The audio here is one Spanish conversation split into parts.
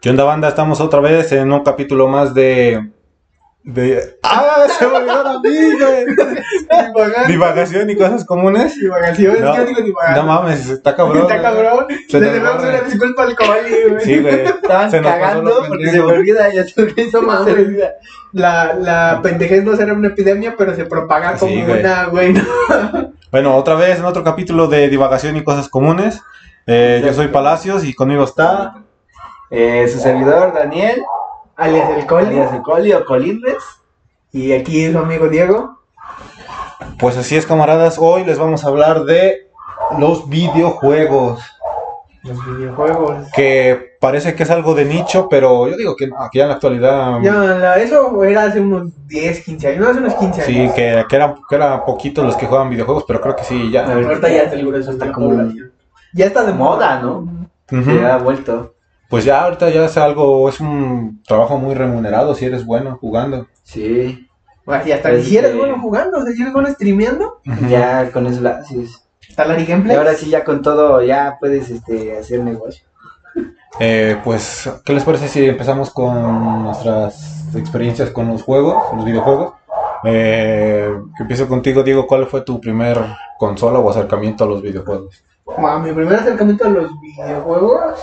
¿Qué onda, banda? Estamos otra vez en un capítulo más de. de... ¡Ah! Se me olvidó a mí, güey. Divagación y cosas comunes. Divagación. No, Yo digo divagación. no mames, está cabrón. Está cabrón. Se Le debemos una disculpa al Cavali, güey. Sí, güey. Estaban Se nos cagando porque se me olvida ya tú que No mames. La, la pendejez no será una epidemia, pero se propaga como Sí, güey. una, güey. ¿no? Bueno, otra vez en otro capítulo de divagación y cosas comunes. Eh, yo soy Palacios y conmigo está. Eh, su servidor Daniel, Alias el Coli. alias el Coli o Colindres. Y aquí su amigo Diego. Pues así es, camaradas. Hoy les vamos a hablar de los videojuegos. Los videojuegos. Que parece que es algo de nicho, pero yo digo que, ya en la actualidad. Ya, la- eso era hace unos 10, 15 años. No, hace unos 15 Sí, años. que, que era, que era poquitos los que juegan videojuegos, pero creo que sí, ya. Ahorita ya es el grueso de Está como-. Ya está de Moda, ¿no? Ujú. Se ha vuelto. Pues ya ahorita ya es algo, es un trabajo muy remunerado si eres bueno jugando. Sí. Bueno, y hasta Pues, si eres bueno jugando, o sea, si eres bueno streameando. Ya con eso la haces. está la Y ahora sí ya con todo ya puedes este hacer negocio. Eh, pues, ¿qué les parece si empezamos con nuestras experiencias con los juegos, los videojuegos? Eh, que empiezo contigo, Diego, ¿cuál fue tu primer consola o acercamiento a los videojuegos? Bueno, mi primer acercamiento a los videojuegos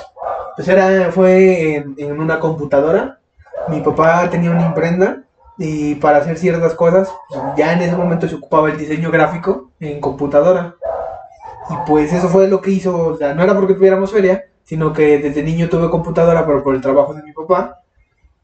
pues era, fue en, en una computadora. Mi papá tenía una imprenta y para hacer ciertas cosas, pues, ya en ese momento se ocupaba el diseño gráfico en computadora. Y pues eso fue lo que hizo, o sea, no era porque tuviéramos feria, sino que desde niño tuve computadora, pero por el trabajo de mi papá.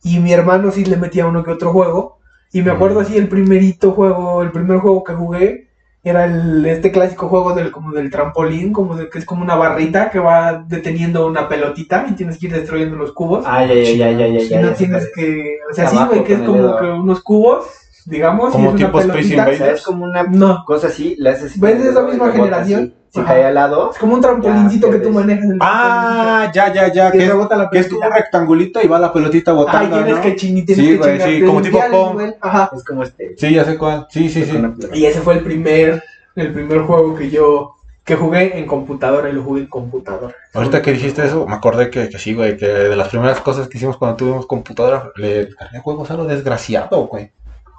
Y mi hermano sí le metía uno que otro juego. Y me acuerdo así el primerito juego, el primer juego que jugué era el, este clásico juego del, como del trampolín, como de que es como una barrita que va deteniendo una pelotita y tienes que ir destruyendo los cubos. Ah, ya, ya, ya, ya, ya. y no ya tienes que, o sea, sí, güey, que es como que unos cubos, digamos, y Como es una tipo Space pelotita. es. O sea, Invaders. es como una No, cosa así, le haces. ¿Ves de esa misma y generación? Ajá. cae al lado, es como un trampolincito que tú manejas. el Ah, ya, ya, ya, que es, rebota la que es como un rectangulito y va la pelotita Ay, botando, tienes ¿no? que chingar, tienes Sí, que güey, sí, como tipo Pong. Ajá. es como este. Sí, ya sé cuál. Sí, sí, sí. Y ese fue el primer, el primer juego que yo, que jugué en computadora y lo jugué en computadora. Ahorita que dijiste eso, me acordé que, que sí, güey, que de las primeras cosas que hicimos cuando tuvimos computadora, le descargué juegos a lo desgraciado, güey.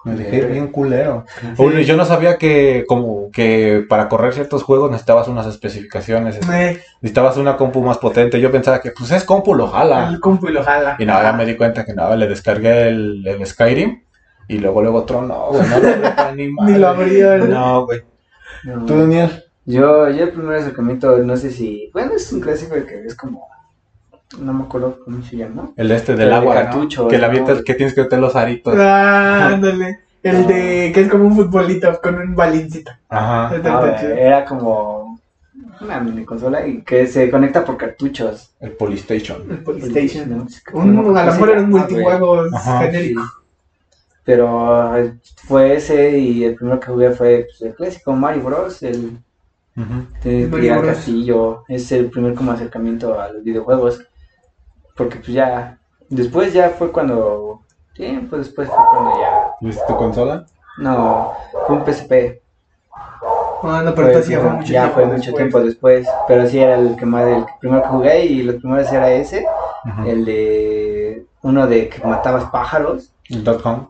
Me dejé bien culero. Sí. Uy, Yo no sabía que como que para correr ciertos juegos necesitabas unas especificaciones, Eh, necesitabas una compu más potente. Yo pensaba que pues es compu, lo jala. el compu y lo jala. Y nada, ya me di cuenta que nada, le descargué el, el Skyrim y luego luego otro no, güey, no lo abrí ni Ni lo abría, ¿no? Güey. No. ¿Tú, Daniel? Yo, yo el primer acercamiento, no sé si. Bueno, es un clásico de que es como. No me acuerdo cómo se llama. El de este El del de agua, ¿no? cartucho, Que la avientas, que tienes que meter los aritos. Ah, ándale. El de que es como un futbolito con un balincito. Ajá. Chido. era como una mini consola y que se conecta por cartuchos. El Polystation. El Polystation. ¿no? Un, a lo mejor era un Ah, Ajá, genérico. Pero eh, fue ese y el primero que jugué fue pues, el clásico Mario Bros. El Ujú. de Mario Bros. castillo. Es el primer como acercamiento a los videojuegos. Porque pues ya. Después ya fue cuando. Tiempo después fue cuando ya. ¿Viste tu consola? No, fue un PSP. Ah, no, pero Fue- entonces ya fue mucho ya tiempo. fue mucho después. tiempo después. Pero sí era el que más el primero que jugué y los primeros era ese. El de uno de que matabas pájaros. El dot com.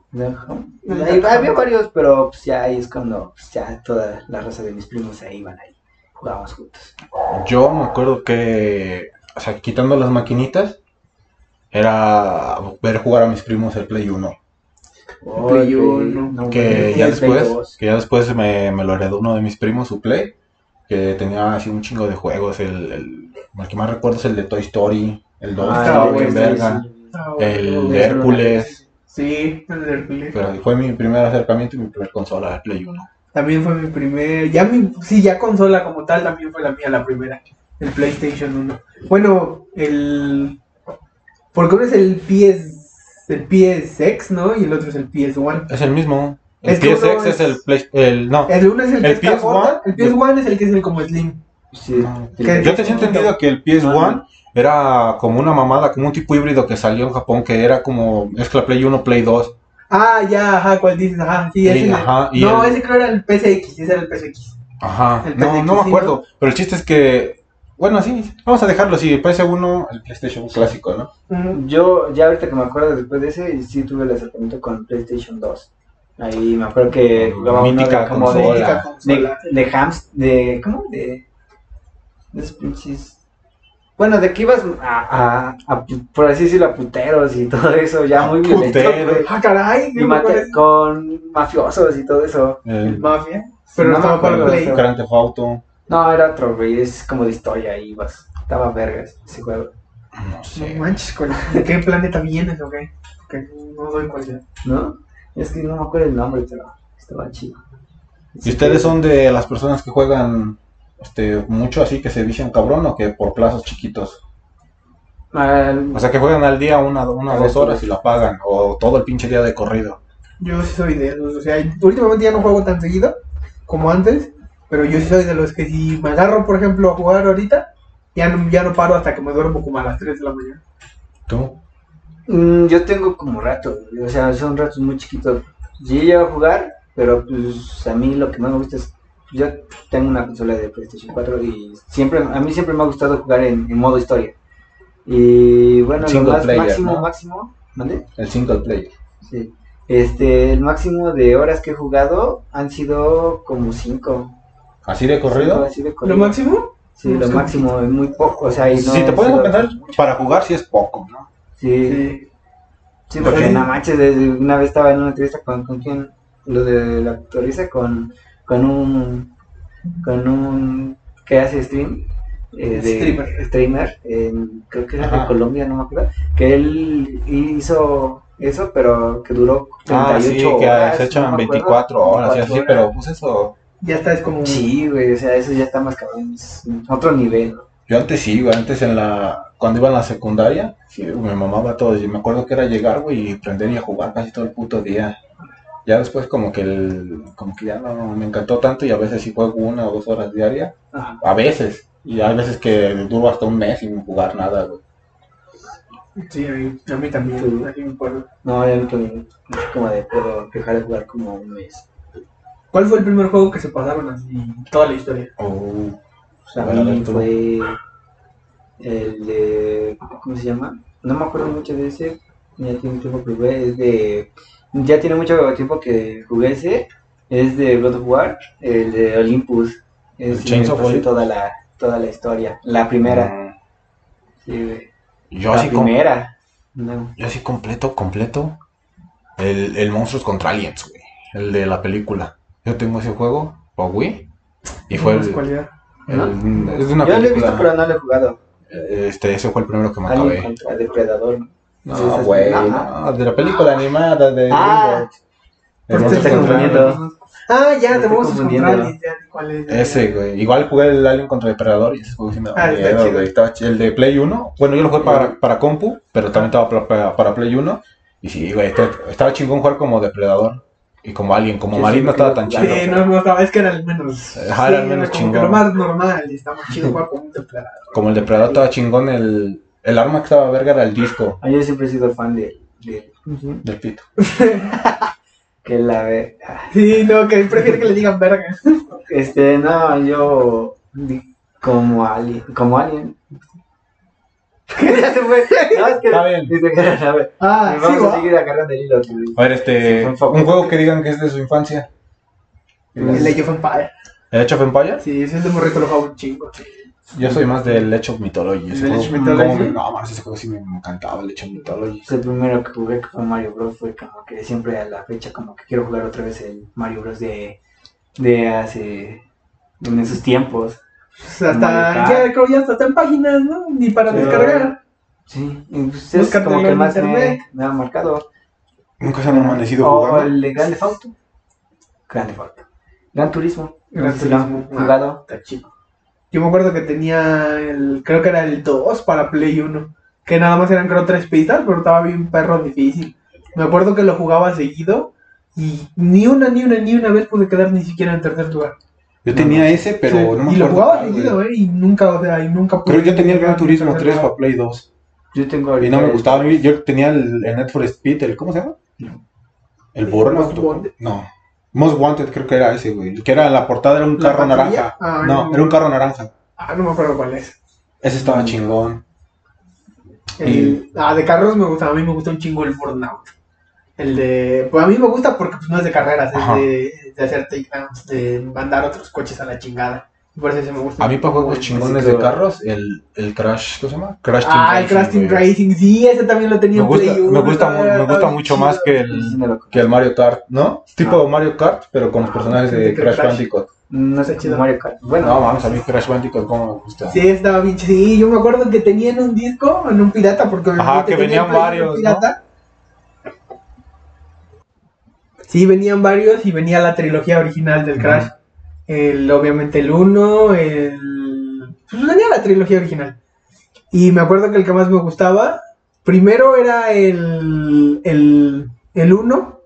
Había varios, pero pues ya ahí es cuando pues, ya toda la raza de mis primos ahí iban ahí. Jugábamos juntos. Yo me acuerdo que, o sea, quitando las maquinitas, era ver jugar a mis primos el Play 1. Play Ay, uno. no, Que ya el Play después, que ya después me, me lo heredó uno de mis primos, su Play, que tenía así un chingo de juegos. El, el, el que más recuerdo es el de Toy Story, el 2, Ah, Ah, el de Hércules. Sí, el de Hércules. Pero fue mi primer acercamiento y mi primer consola, el Play 1. También fue mi primer, ya mi, sí, ya consola como tal, también fue la mía la primera, el PlayStation 1. Bueno, el, porque uno es el PS, el PSX, ¿no? Y el otro es el PS1. Es el mismo. El Es PSX es es- el Play, el, no. El uno es el El está PS1, gordo, el PS1 es el que es el como Slim. Sí, No. el- ¿Qué? Yo te he entendido que el PS1 era como una mamada, como un tipo híbrido que salió en Japón, que era como mezcla Play 1, Play 2. Ah, ya, ajá, ¿cuál dices? Ajá, sí, ese. ajá, y no, el- ese creo era el PSX, ese era el PSX. Ajá, El no, PSX, no me sí, acuerdo. Pero el chiste es que Bueno, sí, vamos a dejarlo así. PS1, el PlayStation clásico, ¿no? Mm, Yo, ya ahorita que me acuerdo después de ese, sí tuve el acercamiento con PlayStation 2. Ahí me acuerdo que jugaba uno Mítica de, como de, de, consola. de hams, de, ¿cómo? De, de pinches- Bueno, de que ibas a, a, a pu- por así decirlo, a puteros y todo eso, ya A muy violento. Ah, caray, Y ¿qué me mate- con mafiosos y todo eso. El Mafia. Pero No no estaba para Grand Theft Auto. No, era otro, güey, es como de historia, ibas. Estaba vergas ese juego. No No sé. manches, ¿cuál- ¿de qué planeta vienes o qué? Que no doy cuenta. ¿No? Es que no me acuerdo el nombre, pero estaba chido. ¿Y ustedes son de las personas que juegan este, mucho así, que se vician cabrón o que por plazos chiquitos? O sea, que juegan al día una, una o dos horas y la pagan, o todo el pinche día de corrido. Yo sí soy de esos. O sea, últimamente ya no juego tan seguido como antes. Pero yo sí soy de los que si me agarro, por ejemplo, a jugar ahorita, ya no, ya no paro hasta que me duermo como a las 3 de la mañana. ¿Tú? mm, yo tengo como güey, o sea, son ratos muy chiquitos. Sí llego a jugar, pero pues a mí lo que más me gusta es. Yo tengo una consola de PlayStation 4 y siempre, a mí siempre me ha gustado jugar en, en modo historia. Y bueno, lo Single más player, máximo, ¿no? máximo, ¿mande? El single player. Sí. Este, el máximo de horas que he jugado han sido como 5. ¿Así de corrido? Así de ¿Lo corrido. máximo? Sí, lo máximo es muy poco, o sea, y no... si te lo- pensar, para jugar sí es poco, ¿no? Sí, Sí. sí, porque manches, desde una vez estaba en una entrevista con, con quién, lo de la actoriza, con, con un, con un, que hace stream, eh, de Streamer. streamer, en- creo que era de Ajá. Colombia, no me acuerdo, que él hizo eso, pero que duró 38 Ah, sí, que horas, se echan no me acuerdo, 24 horas y así, 24 pero pues eso... Ya está, es como. Sí, güey, o sea, eso ya está más cabrón, es otro nivel, ¿no? Yo antes sí, güey, antes en la... Cuando iba en la secundaria, sí, me mamaba todo. Y me acuerdo que era llegar, güey, y prender y a jugar casi todo el puto día. Ya después como que el... Como que ya no me encantó tanto y a veces sí juego una o dos horas diarias. Ajá. A veces. Y hay veces que duro hasta un mes sin jugar nada, güey. Sí, a mí, a mí también. Aquí me acuerdo. No, ya no tengo como de puedo dejar de jugar como un mes. ¿Cuál fue el primer juego que se pasaron así? Toda la historia. Oh, a Bueno, mí tú. fue el de. ¿Cómo se llama? No me acuerdo mucho de ese. Ya tiene tiempo que jugué. Es de. Ya tiene mucho tiempo que jugué ese. Es de God of War. El de Olympus. Es ¿El me toda la, toda la historia. La primera. Mm, Sí, güey. Yo la primera. No. yo así completo, completo. El, el Monstruos contra Aliens, güey. El de la película. Yo tengo ese juego, para Wii. Y fue No el, cuál era. el- es de una Yo lo he visto, pero no lo he jugado. Este, ese fue el primero que me Alien acabé. contra Depredador. No, güey, no. no, de la película animada de Ah. DreamWorks. El Te Monstruos estoy contra confundiendo. Aliens. Ah, ya, te vamos a confundiendo. encontrar. Ya, sé ¿cuál es? Ese, güey. Igual jugué el Alien contra Depredador y ese juego sí me Ah, miedo, güey. Estaba. El de Play 1. Bueno, yo lo jugué para, para compu, pero también estaba para, para, Play 1. Y sí, güey, estaba, estaba chingón jugar como Depredador. Y como Alien, como Marine no estaba tan chido. Sí, no, no estaba, es que era el menos. Ajá, era el sí, menos como chingón. que lo más normal. Y está más chido jugar con un depredador. Como el Depredador estaba chingón, el, el arma que estaba verga era el disco Ah, Yo siempre he sido fan de, de del pito. que la ve. ah, Sí, no, que prefiere que le digan verga. Este, no, yo como alien, como alien. Ya se fue. No, es que Está bien. dice que. Ah, sí, Vamos a va. seguir agarrando el hilo. A ver, este. Sí, un juego que digan que es de su infancia. El Age of Empire. ¿El Age of Empires? Sí, ese es de morrito lo juego un chingo. Yo soy más del Age of Mythology. Ese ¿Del juego, Age of Mythology? no, mames, ese juego sí me encantaba, el Age of Mythology. El primero que jugué que fue Mario Bros. fue como que siempre a la fecha como que quiero jugar otra vez el Mario Bros. de, de hace en esos tiempos. Hasta, ya creo ya hasta está en páginas, ¿no? Ni para Sí. descargar. Sí, y pues es como que más me, me ha marcado. Nunca se han amanecido O jugando. el de Grande Auto. Grande Auto. Gran Turismo. No Gran Turismo. Ah. jugado. Está chido. Yo me acuerdo que tenía el, creo que era el 2 para Play 1. Que nada más eran creo tres pistas, pero estaba bien perro difícil. Me acuerdo que lo jugaba seguido y ni una, ni una, ni una vez pude quedar ni siquiera en tercer lugar. Yo tenía ese, pero Sí, no me y lo acuerdo jugaba seguido. ¿eh? Y nunca, o sea, y nunca Pero yo tenía el Gran Turismo tercer 3 lugar. para Play 2. Yo tengo Y ahorita no me el- gustaba. Yo tenía el, el Net for Speed, el, ¿cómo se llama? El Burnout. Most Wanted. No. Most Wanted creo que era ese, güey. El que era la portada era un ¿La carro patrulla? naranja. Ah, no, no. era un carro naranja. Ah, no me acuerdo cuál es. Ese estaba chingón. El- ah, de carros me gusta, a mí me gusta un chingo el Burnout. El de. Pues a mí me gusta porque pues, no es de carreras, Ajá. es de, de hacer takedowns, de mandar otros coches a la chingada. Por eso ese me gusta. A mí para juegos chingones de carros, el, el Crash, ¿cómo se llama? Crash Team Ah, el Crash Team güey. Racing, sí, ese también lo tenía Me en gusta, Play me 1, gusta, mu- estaba- me gusta mucho chido. más que sí el, que el Mario Kart, ¿no? Tipo Mario Kart, pero con los Ah, personajes de de Crash Crash. Bandicoot. No sé chido. cómo Mario Kart. Bueno, No, vamos, a mí Crash Bandicoot como me gusta. Sí, estaba bien chido. Sí, yo me acuerdo que tenían un disco en un pirata, porque Ajá, que tenía venían Play varios, pirata. Sí, venían varios y venía la trilogía original del. Crash. El, obviamente el 1, el... Pues venía la trilogía original. Y me acuerdo que el que más me gustaba, primero era el, el, el 1,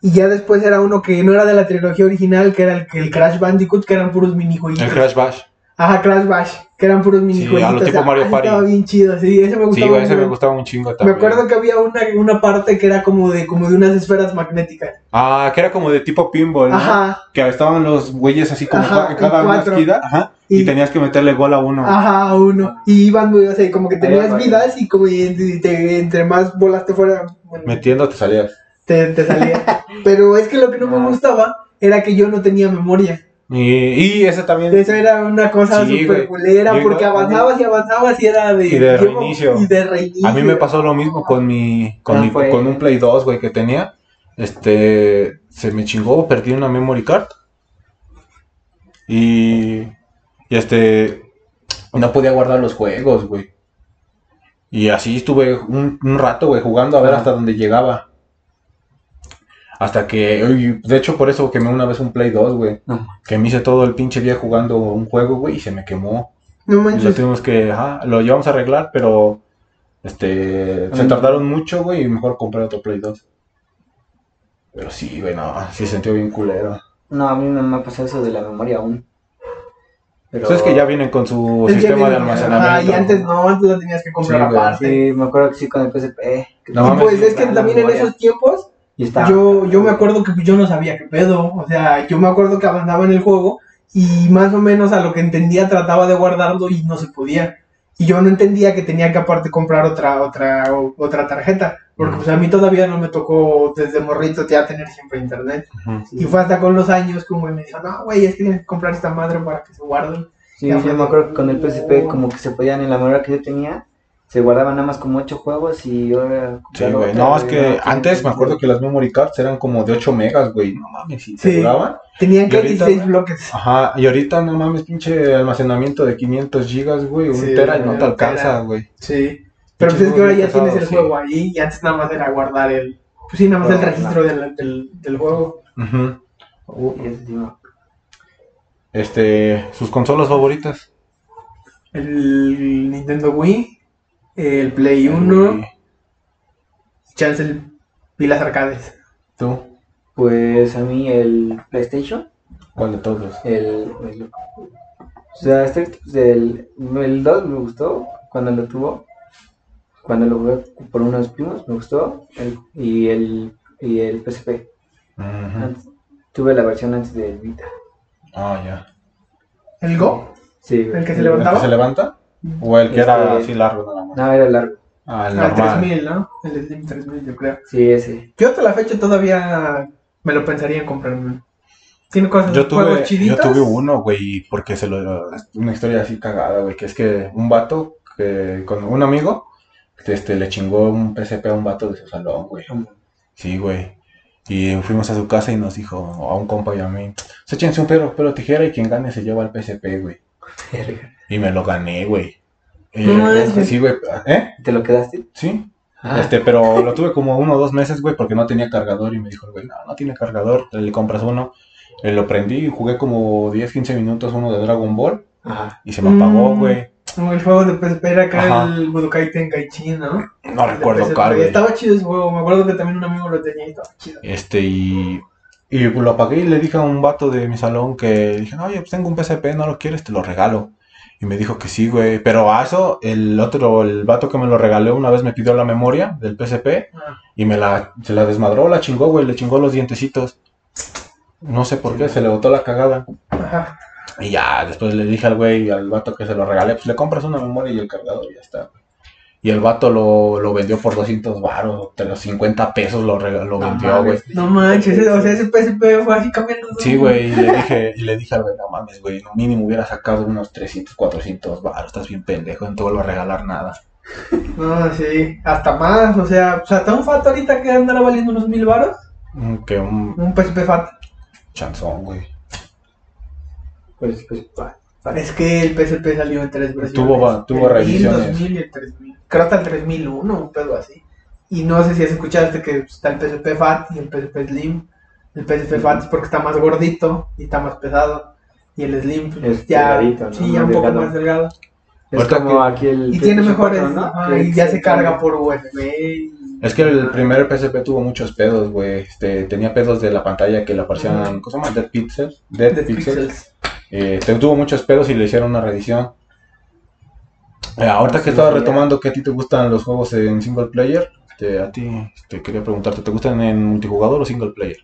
y ya después era uno que no era de la trilogía original, que era el, que el Crash Bandicoot, que eran puros minijueguitos. El Crash Bash. Ajá, Crash Bash, que eran puros minijueguitos. a lo tipo Ah, Mario Party. Estaba bien chido, sí, ese me Sí, gustaba. güey, ese me gustaba un chingo Me también. acuerdo que había una, una parte que era como de, como de unas esferas magnéticas. Ah, que era como de tipo pinball, ¿no? Ajá, Que estaban los güeyes así como Ajá, ca- cada una esquina, ajá, y, Y- tenías que meterle gol a uno. ajá, uno. Y iban, o sea, como que tenías vidas y como y te- entre más bolas te fuera, bueno, Metiendo te salías. te, te salía. Pero es que lo que no me Ah. gustaba era que yo no tenía memoria. Y, y ese también. Eso era una cosa súper culera, Yo porque avanzabas y avanzabas y era de... Y de reinicio. Y de reinicio. A mí me pasó lo mismo con mi, con Ah, mi, fue- con un Play 2, güey, que tenía. Este, se me chingó, perdí una memory card. Y, y este, no podía guardar los juegos, güey. Y así estuve un, un rato, güey, jugando a ver Ah. hasta dónde llegaba. Hasta que, de hecho, por eso quemé una vez un Play 2, güey. No. Que me hice todo el pinche día jugando un juego, güey, y se me quemó. No Y lo manches. tuvimos que, ajá, lo llevamos a arreglar, pero este se tardaron mucho, güey, y mejor compré otro Play 2. Pero sí, güey, no, sí se sintió bien culero. no, a mí no me ha pasado eso de la memoria aún. Pero... Entonces que ya vienen con su sistema de almacenamiento. Ajá, y antes no, antes lo tenías que comprar Sí, aparte. Sí, me acuerdo que sí con el PSP. No y pues es que también en esos tiempos Y estaba- yo, yo me acuerdo que yo no sabía qué pedo. O sea, yo me acuerdo que avanzaba en el juego y más o menos a lo que entendía trataba de guardarlo y no se podía. Y yo no entendía que tenía que aparte comprar otra, otra, o- otra tarjeta. Porque pues a mí todavía no me tocó desde morrito ya tener siempre internet. Ujú. Y fue hasta con los años güey me dijo, no, güey, es que tienes que comprar esta madre para que se guarde. Sí, yo me acuerdo que con el PSP como que se podían en la memoria que yo tenía, se guardaban nada más como ocho juegos y yo era... Sí, güey. No, es que antes me acuerdo que las memory cards eran como de 8 megas, güey. No mames, si Sí. duraban. Tenían que ahorita, 16 güey, bloques. Ajá, y ahorita no mames, pinche almacenamiento de 500 gigas, güey. Un Sí, tera y no te alcanza, güey. Sí. Pero pues es que ahora ya tienes el sí. juego ahí y antes nada más era guardar el. Pues sí, nada más el registro del, del, del juego. Uh. Este, sus consolas favoritas. El Nintendo Wii, el Play 1, Uy, chance el pilas arcades. ¿Tú? Pues a mí el PlayStation, ¿Cuál de todos? el... el- o sea, este, el, el 2 me gustó cuando lo tuvo, cuando lo jugué por unos primos, me gustó, el- y, el, y el PSP. Antes- tuve la versión antes del Vita. Ah, ya. ¿El Go? Sí. ¿El que se ¿El levantaba? que se levanta? ¿O el que era Este- así largo? No, era largo. Ah, el Ah, el normal. 3000, ¿no? El Slim 3000, yo creo. Sí, ese. Yo hasta la fecha todavía me lo pensaría en comprarme. Tiene cosas, Yo juegos tuve, yo chiditos. tuve uno, güey, porque se lo... Una historia así cagada, güey, que es que un vato, que, con un amigo, este, le chingó un PSP a un vato de su salón, güey. Sí, güey. Y fuimos a su casa y nos dijo, a un compa y a mí, se échense un perro, pero tijera y quien gane se lleva el PSP, güey. Y me lo gané, güey. Eh, No manches. sí, güey. ¿Eh? ¿Te lo quedaste? Sí. Ah. Este, pero lo tuve como uno o dos meses, güey, porque no tenía cargador. Y me dijo, el güey, no, no tiene cargador, le compras uno. Eh, lo prendí y jugué como 10, 15 minutos uno de Dragon Ball. Ajá. Y se me apagó, Mm. güey. Como el juego de PSP era acá Ajá. el Budokai Tenkaichi, ¿no? No El recuerdo güey. Estaba chido ese juego, me acuerdo que también un amigo lo tenía y estaba chido. Este, y, y lo apagué y le dije a un vato de mi salón que dije, oye, pues tengo un PSP, ¿no lo quieres? Te lo regalo. Y me dijo que sí, güey. Pero a eso, el otro, el vato que me lo regaló una vez me pidió la memoria del PSP Ah. y me la, se la desmadró, la chingó, güey, le chingó los dientecitos. No sé por qué, se le botó la cagada. Ajá. Y ya, después le dije al güey, al vato que se lo regalé, pues le compras una memoria y el cargador y ya está. Y el vato lo, lo vendió por 200 baros, de los 50 pesos lo, lo vendió, güey. No manches, o sea, ese PSP fue así cambiando. Sí, güey, y le dije, y le dije al güey, no mames, güey, no mínimo hubiera sacado unos 300, 400 baros, estás bien pendejo, no te vuelvo a regalar nada. No, sí, hasta más, o sea, o sea, tan fat ahorita que andará valiendo unos mil varos, Mm, Que un un PSP fat. chanzón, güey. Pues, pues, pa- pa- Es que el PSP salió en tres versiones. Tuvo tuvo el 1000, revisiones. 2000 y el 3000. Creo hasta el 3001, un pedo así. Y no sé si has escuchado que está el PSP Fat y el PSP Slim. El PSP Fat es porque está más gordito y está más pesado. Y el Slim, pues, Es ya, delgadito, ¿no? sí, ya un poco delgado. más delgado. Es como que- aquí el. Y tiene mejores, 4, ¿no? Que y ya se carga por USB. Es que el primer PSP tuvo muchos pedos, güey. Este, tenía pedos de la pantalla que le aparecían, ¿cómo se llama? Dead Pixels. Dead, de Pixels. pixels. Eh, te- tuvo muchos pedos y le hicieron una reedición. Eh, ahorita que estaba retomando que a ti te gustan los juegos en single player, este, a ti te quería preguntarte, ¿te gustan en multijugador o single player?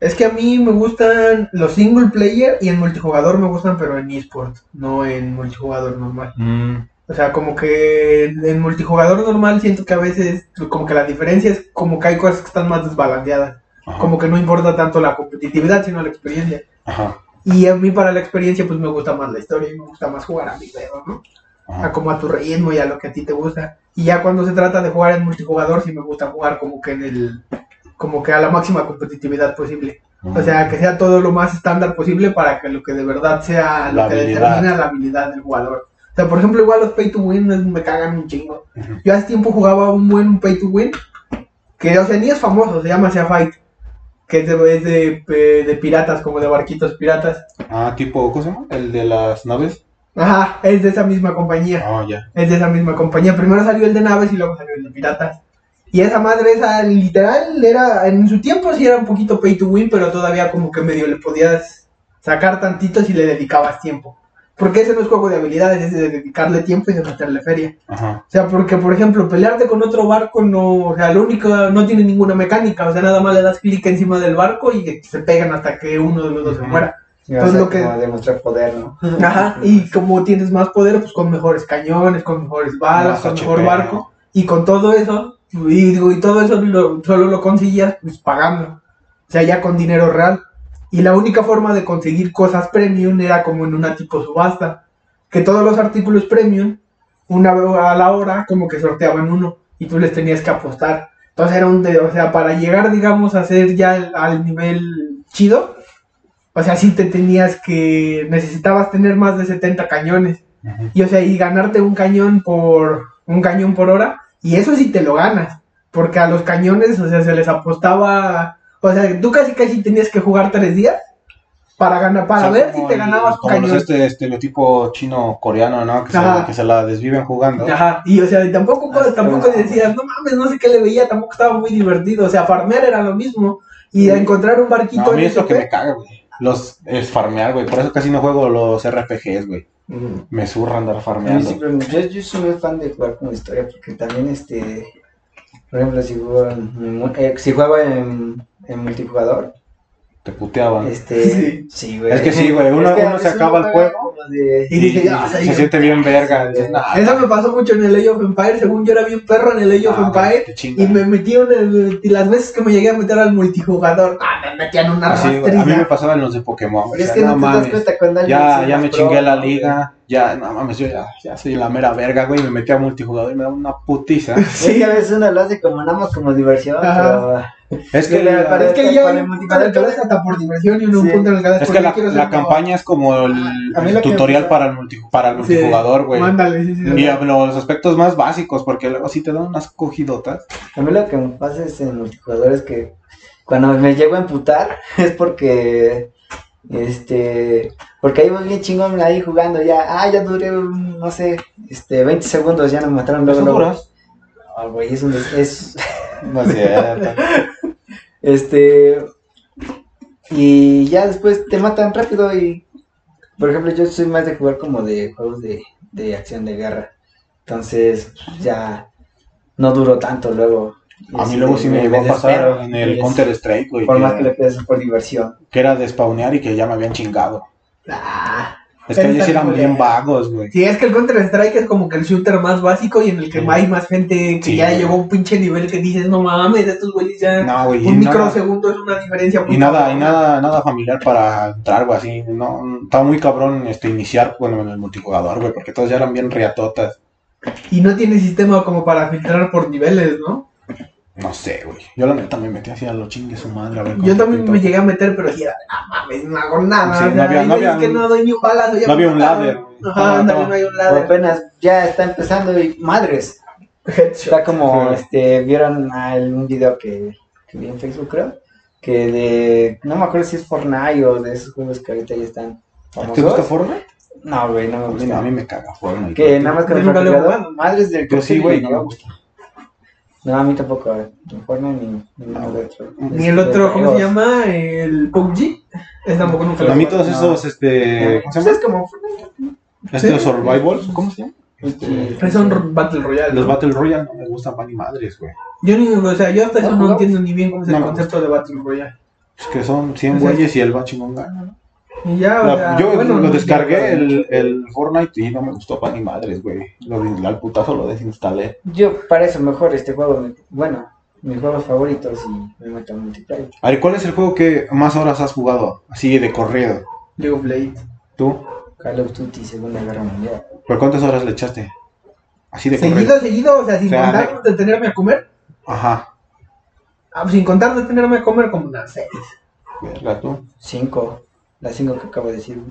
Es que a mí me gustan los single player y en multijugador me gustan, pero en eSport, no en multijugador normal. Mm, O sea, como que en multijugador normal siento que a veces, como que la diferencia es como que hay cosas que están más desbalanceadas. ajá, Como que no importa tanto la competitividad, sino la experiencia. ajá, Y a mí para la experiencia, pues me gusta más la historia y me gusta más jugar a mi pedo, ¿no? A ajá. como a tu ritmo y a lo que a ti te gusta. Y ya cuando se trata de jugar en multijugador, sí me gusta jugar como que en el, como que a la máxima competitividad posible. Mm. O sea, que sea todo lo más estándar posible para que lo que de verdad sea lo La que habilidad. determina la habilidad del jugador. O sea, por ejemplo, igual los pay to win me cagan un chingo. Ujú. Yo hace tiempo jugaba un buen pay to win, que, o sea, ni es famoso, se llama Sea Fight, que es de, es de, de piratas, como de barquitos piratas. Ah, tipo, ¿cómo se llama? El de las naves. Ajá, es de esa misma compañía. Ah, ya. Es de esa misma compañía. Primero salió el de naves y luego salió el de piratas. Y esa madre, esa literal, era, en su tiempo sí era un poquito pay to win, pero todavía como que medio le podías sacar tantito si le dedicabas tiempo. Porque ese no es juego de habilidades, es de dedicarle tiempo y de meterle feria. Ajá. O sea, porque por ejemplo, pelearte con otro barco no, o sea, lo único, no tiene ninguna mecánica, o sea, nada más le das clic encima del barco y se pegan hasta que uno de los dos se muera. Entonces, lo que- demostrar poder, ¿no? Ajá, y como tienes más poder, pues con mejores cañones, con mejores balas, con HP. mejor barco, y con todo eso, y, digo, y todo eso lo- solo lo conseguías pues pagando, o sea, ya con dinero real. Y la única forma de conseguir cosas premium era como en una tipo subasta, que todos los artículos premium, una vez a la hora, como que sorteaban uno, y tú les tenías que apostar. Entonces era un, de- o sea, para llegar, digamos, a ser ya el- al nivel chido, o sea, sí te tenías que, necesitabas tener más de 70 cañones. Y o sea, y ganarte un cañón por, un cañón por hora, y eso sí te lo ganas. Porque a los cañones, o sea, se les apostaba, o sea, tú casi casi tenías que jugar tres días para ganar, para O sea, ver si te el- ganabas Como los cañón. este estereotipo chino-coreano, ¿no? Que se, que se la desviven jugando. Ajá, y o sea, tampoco, pues, tampoco decías, no mames, no sé qué le veía, tampoco estaba muy divertido. O sea, farmear era lo mismo. Y encontrar un barquito No, a mí es lo que me caga, güey. Los, es farmear, güey. Por eso casi no juego los RPGs, güey. Me zurra andar farmeando. yo, yo soy muy fan de jugar con historia porque también este por ejemplo si mu- eh, si juego en, en multijugador Te puteaban. este Sí. sí güey Es que sí, güey, uno- Es que a uno se acaba el juego de- Y dije, "Ah, se, sí, se siente bien verga. Dices, "Nah, Eso me pasó mucho en el Age of Empires. Según yo era bien perro en el Age of te chinga". Y me metieron en el- y las veces que me llegué a meter al multijugador, ah, me metían una Así, güey, a mí me rastrilla. pasaba en los de Pokémon. Pero o es sea, que no, no te das mames. cuenta cuando alguien Ya, ya me pro, chingué la liga. Ya, no mames, yo ya, ya soy la mera verga, güey. Me metí a multijugador y me da una putiza. Es que a veces uno lo hace como nada más como diversión, Ajá. Es que Sí, la, parece- Es que yo hasta por diversión y uno un Sí. punto en el es que la, la campaña es como el, que tutorial para el, multi- para el Sí, multijugador, güey. Mándale, sí, sí, sí. Y a- los aspectos más básicos, porque luego sí te dan unas cogidotas. A mí lo que me pasa es en multijugador es que cuando me llego a emputar es porque este porque ahí voy bien chingón ahí jugando ya, ah ya duré un, no sé, este 20 segundos ya no me mataron luego, ¿Eso luego. Ah, güey, es un es No es cierto. este y ya después te matan rápido y por ejemplo yo soy más de jugar como de juegos de, de acción de guerra. Entonces ya no duró tanto luego. A mí Este, luego sí me llegó a pasar en el Counter Strike, güey. Por más que le quedes por diversión. que era de spawnear y que ya me habían chingado. Ah. Es que ellos eran bien vagos, güey. Sí, es que el Counter-Strike es como que el shooter más básico y en el que Sí. hay más gente que Sí, ya güey. llegó a un pinche nivel que dices, no mames, estos güeyes ya. No, güey. un nada- microsegundo es una diferencia muy Y nada, y nada, nada familiar para entrar, güey, así, no, estaba muy cabrón este iniciar bueno, en el multijugador, güey, porque todos ya eran bien riatotas. Y no tiene sistema como para filtrar por niveles, ¿no? No sé, güey. Yo la neta me metí así a lo chingue su madre, a ver Yo también me llegué a meter, pero era, no mames, no hago nada. Sí, no había- no había que un- no doy ni un balazo. ya no había me un ladder. Ajá, no hay un ladder. apenas ya está empezando y madres. Headshot. Está como, Sí. este, vieron un video que, que vi en Facebook, creo, que de, no me acuerdo si es Fortnite o de esos juegos que ahorita ya están famosos. ¿Te gusta Fortnite? No, güey, no me A mí, gusta. a mí me caga Fortnite. Que nada más francotirador, jugado. madres del Yo sí, güey, no me gusta. No, a mí tampoco, Fortnite ni, No, otro. Ni el otro, ¿cómo se llama? El PUBG. Es tampoco nunca A mí todos esos, este, ¿cómo se llama? es como Fortnite. Este Sí. Survival, ¿cómo se llama? Este, son Battle Royale. Los ¿no? Battle Royale no me gustan pa' ni madres, güey. Yo ni, o sea, yo hasta eso ¿No entiendo ni bien cómo es el concepto de Battle Royale. Es que son 100 Pues es- güeyes y el va chingón gana, ¿no? Y ya, o La- sea, yo bueno, lo descargué el, el Fortnite y no me gustó pa' ni madres, güey. Lo, al putazo lo desinstalé. Yo para eso mejor este juego, bueno, mis juegos favoritos y me meto en multiplayer. A ver, ¿cuál es el juego que más horas has jugado? Así de corrido. League of Legends. ¿Tú? Call of Duty Segunda Guerra Mundial. ¿Por cuántas horas le echaste? Así de Seguido, corrido. seguido, o sea, sin O sea, contar detenerme a comer. Ajá. Ah, sin contar detenerme a comer como unas seis. Verga, tú. Cinco, las cinco que acabo de decir.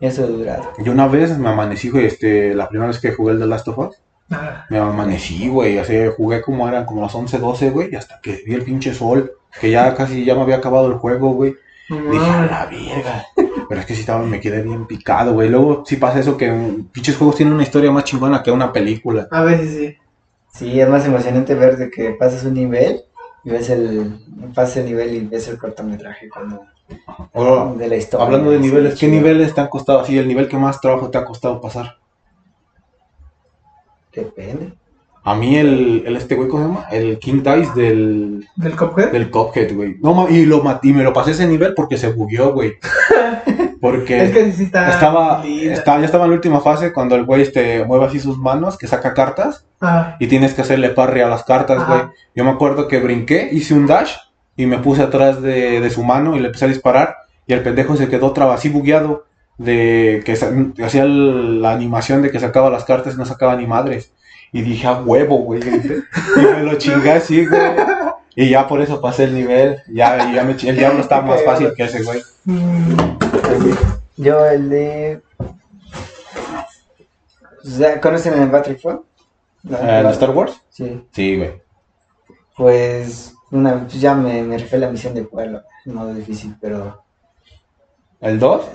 Eso de durado. Yo una vez me amanecí, güey, este, la primera vez que jugué el The Last of Us. Ah, Me amanecí, güey, así jugué como eran como las 11, 12, güey, y hasta que vi el pinche sol, que ya casi ya me había acabado el juego, güey. no Dije, a la verga. Pero es que sí estaba, me quedé bien picado, güey. Luego sí pasa eso que mm, pinches juegos tienen una historia más chingona que una película. A veces sí. Sí, es más emocionante ver de que pasas un nivel y ves el, pasas el nivel y ves el cortometraje como O, de la historia. hablando de niveles, ¿qué chido. niveles te han costado? Así, el nivel que más trabajo te ha costado pasar. Depende. A mí el, el este güey, ¿cómo se llama? El King Dice del, ¿Del Cuphead? del Cuphead, güey. No, y, lo, y me lo pasé ese nivel porque se bugueó, güey. Porque... Es que sí está. Estaba, estaba, ya estaba en la última fase cuando el güey este, mueve así sus manos, que saca cartas Ah, y tienes que hacerle parry a las cartas, Ajá. güey. Yo me acuerdo que brinqué, hice un dash y me puse atrás de, de su mano y le empecé a disparar y el pendejo se quedó traba así bugueado de que hacía la animación de que sacaba las cartas y no sacaba ni madres. Y dije, a huevo, güey. Y me lo chingué así, güey. Y ya por eso pasé el nivel. Ya, ya me, el diablo está más fácil que ese, güey. Yo el de... ¿Conocen el Eh, ¿El Star Wars? Sí. Sí, güey. Pues una vez ya me, me rifé la misión de en modo difícil, pero ¿El 2?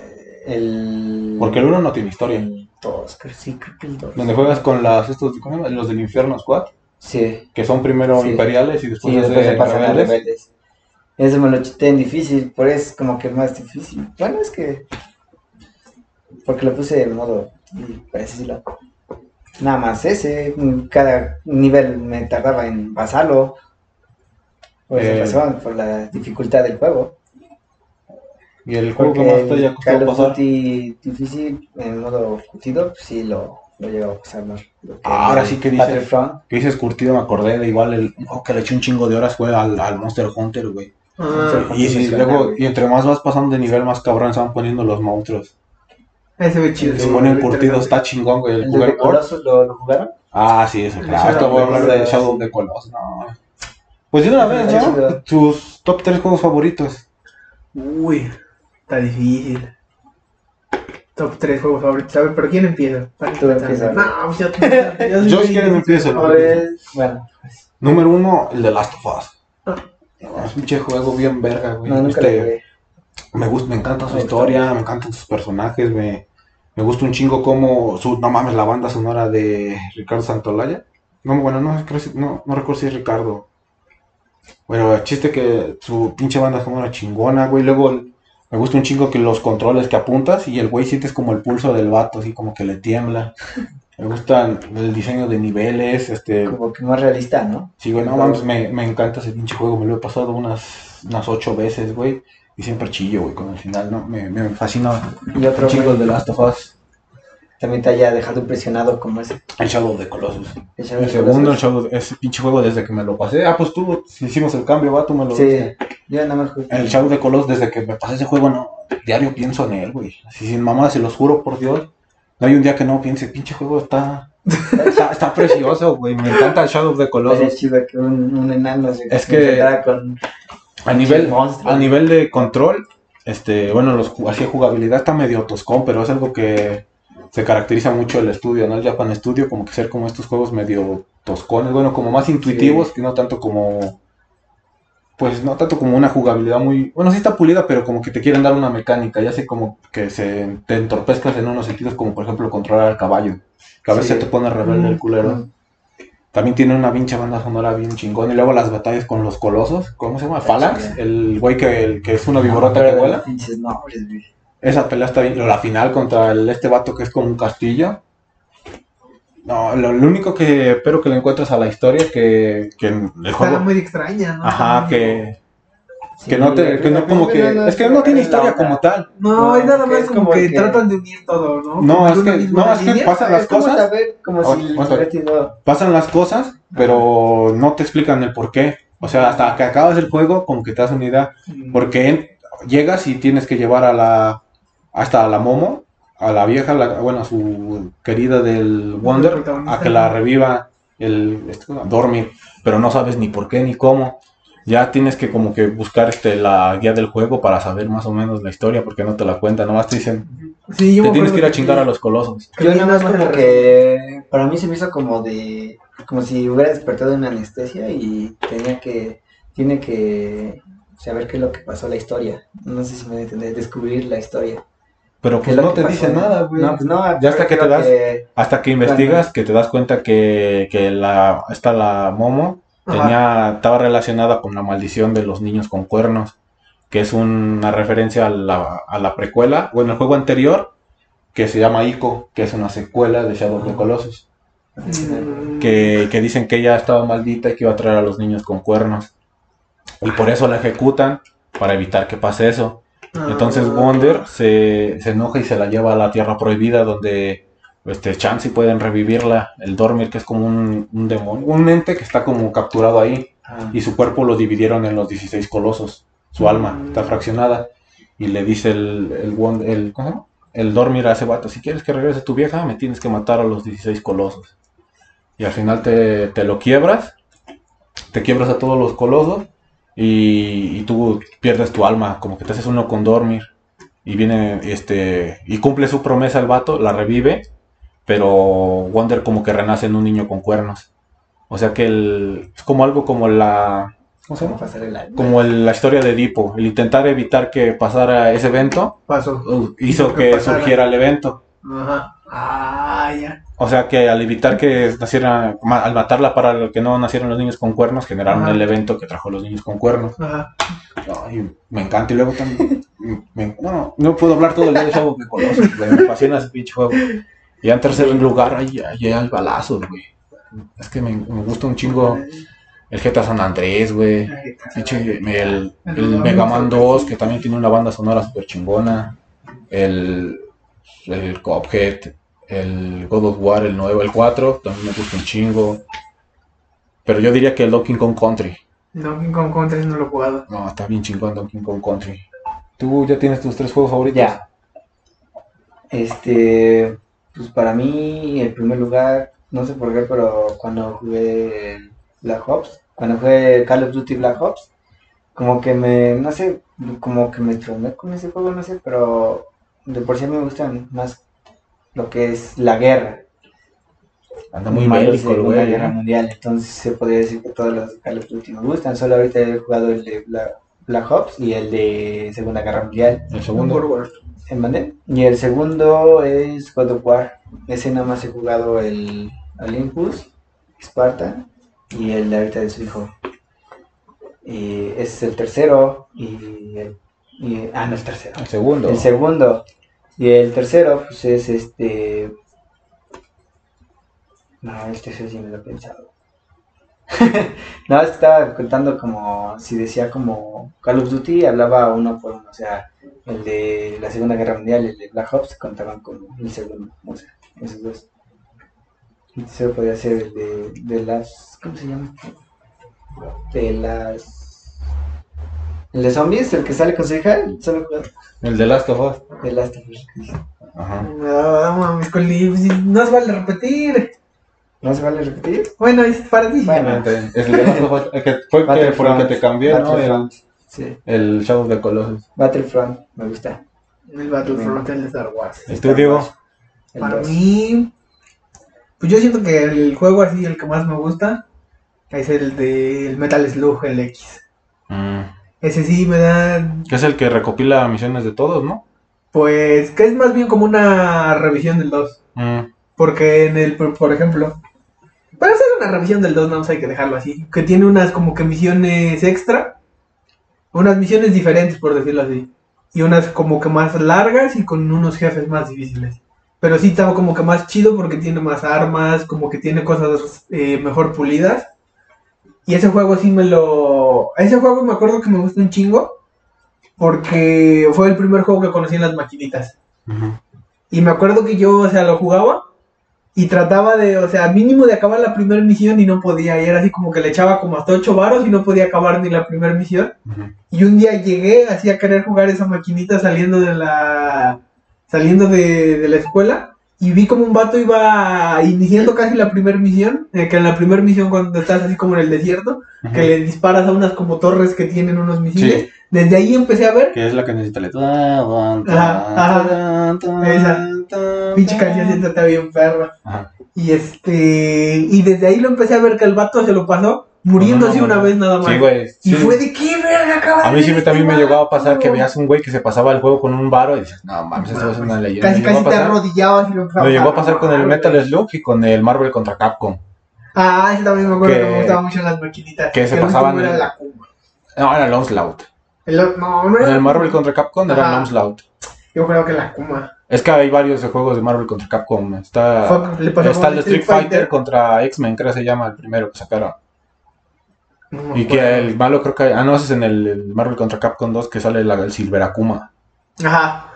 el... Porque el 1 no tiene historia. El 2, creo, sí, creo que el 2. Donde juegas con las, estos, los del infierno squad, Sí, que son primero Sí. imperiales y después, sí, es después de se pasan a rebeldes. rebeldes. Eso me lo chité en difícil, por eso es como que más difícil. Bueno, es que... Porque lo puse en modo... Parece. Nada más ese, cada nivel me tardaba en pasarlo. Por Eh. razón, por la dificultad del juego. Y el juego Porque que más costado Call of pasar. Duty difícil en modo curtido, pues sí lo, lo llevo a pasar más. Ah, ahora sí que dices. Que dices curtido, me acordé de igual el oh, que le eché un chingo de horas fue al, al Monster Hunter, güey. ah, Y si luego, güey. y entre más vas pasando de nivel más cabrón se van poniendo los monstruos. ese ve chido. Se ponen curtidos, está chingón, güey. El el de Colossus lo, lo jugaron. Ah, sí, eso, claro. Esto voy a hablar de. Shadow of the Colossus, no. Pues de una vez, ¿no? Tus top 3 juegos favoritos. Uy, está difícil. Top 3 juegos favoritos. A ver, pero ¿quién empieza? Tú empieza. No, pues yo, yo, yo si quieren empiezo. A ver, bueno, Número uno, el de Last of Us. Ah. Es un pinche juego bien verga, güey. no, nunca Este. Me gusta, me encanta su historia, me encantan sus personajes, me, me gusta un chingo como su, no mames, la banda sonora de Ricardo Santolaya. No, bueno, no, no, no recuerdo si es Ricardo. Bueno, el chiste que su pinche banda sonora chingona, güey. Luego me gusta un chingo que los controles que apuntas y el güey sientes como el pulso del vato, así como que le tiembla. Me gustan el diseño de niveles, este, Como que más realista, ¿no? Sí, güey, no mames, me, me encanta ese pinche juego, me lo he pasado unas, unas ocho veces, güey. Y siempre chillo, güey, con el final, ¿no? Me, me fascina Y otro güey, de Last of Us. También te haya dejado impresionado como ese. El Shadow of the Colossus. El Shadow El of the segundo, el Colossus. Shadow, ese pinche juego desde que me lo pasé. Ah, pues tú, si hicimos el cambio, va, tú me lo Sí, yo nada más jugué. El Shadow de Colossus, desde que me pasé ese juego, no, diario pienso en él, güey. Así sin mamá, se los juro por Dios. No hay un día que no piense, pinche juego está, está, está precioso, güey. Me encanta el Shadow de Sería Colossus. chido que un, un enano se Es que- con A nivel, monstruo. a nivel de control, este, bueno, los, así de jugabilidad está medio toscón, pero es algo que se caracteriza mucho el estudio, ¿no? El Japan Studio, como que ser como estos juegos medio toscones, bueno, como más intuitivos, que no tanto como, pues no tanto como una jugabilidad muy, bueno, sí está pulida, pero como que te quieren dar una mecánica, ya sé como que se te entorpezcas en unos sentidos, como por ejemplo controlar al caballo, que a veces Sí. te pone rebelde el culero. Mm. También tiene una pinche banda sonora bien chingón. Y luego las batallas con los colosos. ¿Cómo se llama? Phalanx. El güey que, el, que es una viborota Pero que vuela. pinches nombres, güey. Esa pelea está bien. Pero la final contra el, este vato que es como un castillo. No, lo, lo único que espero que le encuentres a la historia que, que el Está juego. muy extraña, ¿no? Ajá, que, que Sí, no te, que no como que. Es que no tiene historia la como tal. No, No, es nada más es como, como que, que- tratan de unir todo, ¿no? No, es que- no, es que línea. pasa- las como cosas- como si Pasan las cosas, pero no te explican el por qué. O sea, hasta que acabas el juego, como que te das una idea. Porque llegas y tienes que llevar a la hasta a la Momo, a la vieja, la- bueno, a su querida del Wonder, a que la reviva el este, dormir, pero no sabes ni por qué ni cómo. Ya tienes que como que buscar este la guía del juego para saber más o menos la historia, porque no te la cuentan, nomás te dicen, Sí, yo te me tienes que ir a chingar a los colosos. Yo nada más como que para mí se me hizo como de como si hubiera despertado de una anestesia y tenía que tiene que saber qué es lo que pasó la historia. No sé si me entender, descubrir la historia. Pero ¿Qué pues no te pasó? dice nada, güey. No, pues no, Ya hasta que te das- Hasta que investigas, que te das cuenta que, que la, esta la Momo Ajá. tenía, estaba relacionada con la maldición de los niños con cuernos, que es una referencia a la, a la precuela, bueno, el juego anterior, que se llama Ico, que es una secuela de Shadow of the Colossus, Mm, que, que dicen que ella estaba maldita y que iba a traer a los niños con cuernos. Y por eso la ejecutan, para evitar que pase eso. Entonces Wonder se, se enoja y se la lleva a la Tierra Prohibida donde este Chance pueden revivirla, el Dormir que es como un, un demonio, un ente que está como capturado ahí Ah, y su cuerpo lo dividieron en los 16 colosos, su alma está fraccionada y le dice el, el, Wonder- el, el Dormir a ese vato, si quieres que regrese tu vieja me tienes que matar a los 16 colosos y al final te, te lo quiebras, te quiebras a todos los colosos y, y tú pierdes tu alma, como que te haces uno con dormir. Y viene, este, y cumple su promesa el vato, la revive, pero Wonder como que renace en un niño con cuernos. O sea que el, es como algo como la, ¿cómo se ¿Cómo llama? Como el- la historia de Edipo, el intentar evitar que pasara ese evento, Pasó. hizo Que surgiera el evento. Ajá. Ah, ya. O sea que al evitar que naciera, al matarla para que no nacieran los niños con cuernos, generaron Ajá. el evento que trajo los niños con cuernos. Ajá. Ay, me encanta y luego también. me- bueno, no puedo hablar todo el día de the Colossus, güey, Me fascina ese pinche juego. Y en tercer lugar, ahí ahí hay balazos, güey. Es que me, me gusta un chingo el GTA San Andrés, güey. El, el Mega Man 2, que también tiene una banda sonora súper chingona. El, el Cuphead, el God of War, el nuevo, el 4, también me gusta un chingo. Pero yo diría que el Donkey Kong Country. Donkey Kong Country no lo he jugado. No, está bien chingón Donkey Kong Country. ¿Tú ya tienes tus tres juegos favoritos? Ya. Este, pues para mí, el primer lugar, no sé por qué, pero cuando jugué Black Ops, cuando jugué Call of Duty Black Ops, como que me, no sé, como que me traumé con ese juego, no sé, pero de por sí me gustan más lo que es la guerra. Anda muy bélico el Segunda güey. Guerra. Mundial, entonces se podría decir que todos los de Call of Duty me gustan, solo ahorita he jugado el de Black, Black Ops y el de Segunda Guerra Mundial. El segundo. War. ¿En mandé? Y el segundo es God of War. Ese nada más he jugado el Olympus, Spartan y el de ahorita de su hijo. Y ese es el tercero y el... y- ah, no, el tercero. El segundo. El segundo. Y el tercero, pues es este... No, el tercero sí me lo he pensado. No, estaba contando como, si decía como Call of Duty, hablaba uno por uno, o sea, el de la Segunda Guerra Mundial, el de Black Ops, contaban como el segundo, o sea, esos dos. Se podía ser el de, de las, ¿cómo se llama? De las... El de zombies, el que sale con su hija, solo El de Last of Us. de Last of Us. Ajá. No, mames, con no se vale repetir. ¿No se vale repetir? Bueno, es para ti. Bueno. Es el de Last of Us. El que fue el que, por el que te cambié, ¿no? El. Sí, el Shadow of the Colossus. Battlefront, me gusta. El Battlefront, el de Star Wars. ¿Y tú, Diego? El Para dos. mí, pues yo siento que el juego así, el que más me gusta, es el de el Metal Slug, el X. Mm. Ese sí me da, Que es el que recopila misiones de todos, ¿no? pues, que es más bien como una revisión del 2. Mm. Porque en el, por ejemplo, para hacer una revisión del 2 no hay que dejarlo así. Que tiene unas como que misiones extra. Unas misiones diferentes, por decirlo así. Y unas como que más largas y con unos jefes más difíciles. Pero sí estaba como que más chido porque tiene más armas, como que tiene cosas eh, mejor pulidas. Y ese juego sí me lo... Ese juego me acuerdo que me gusta un chingo. Porque fue el primer juego que conocí en las maquinitas. Y me acuerdo que yo, o sea, lo jugaba y trataba de, o sea, mínimo de acabar la primera misión y no podía. Y era así como que le echaba como hasta ocho varos y no podía acabar ni la primera misión. Y un día llegué así a querer jugar esa maquinita saliendo de la saliendo de, de la escuela y vi como un vato iba iniciando casi la primera misión, eh, que en la primera misión cuando estás así como en el desierto, que le disparas a unas como torres que tienen unos misiles. Sí. Desde ahí empecé a ver Que es la que necesita le. Ajá, Esa. pinche canción está bien perra. Ajá. Y este y desde ahí lo empecé a ver que el vato se lo pasó no, no, una vez nada más. Sí, güey. Y sí. fue de qué verga acaba A mí siempre este también me vato?" llegaba a pasar que veías un güey que se pasaba el juego con un varo y dices, no mames, eso es una leyenda. Casi casi te arrodillabas y lo Me llegó a pasar con el. Metal Slug y con el Marvel contra Capcom. Ah, ese también me acuerdo que, me gustaba mucho las maquinitas. que se pasaban era la Kuma. No, era el Onslaught. El no, no En era el Marvel contra Capcom era el. Onslaught. Yo creo que la Kuma. Es que hay varios juegos de Marvel contra Capcom. Está, está el Street Fighter contra X-Men, creo que se llama el primero que sacaron. No Y que el malo creo que... Ah, no, ese es en el, el Marvel contra Capcom 2 que sale la, el Silver Akuma. Ajá.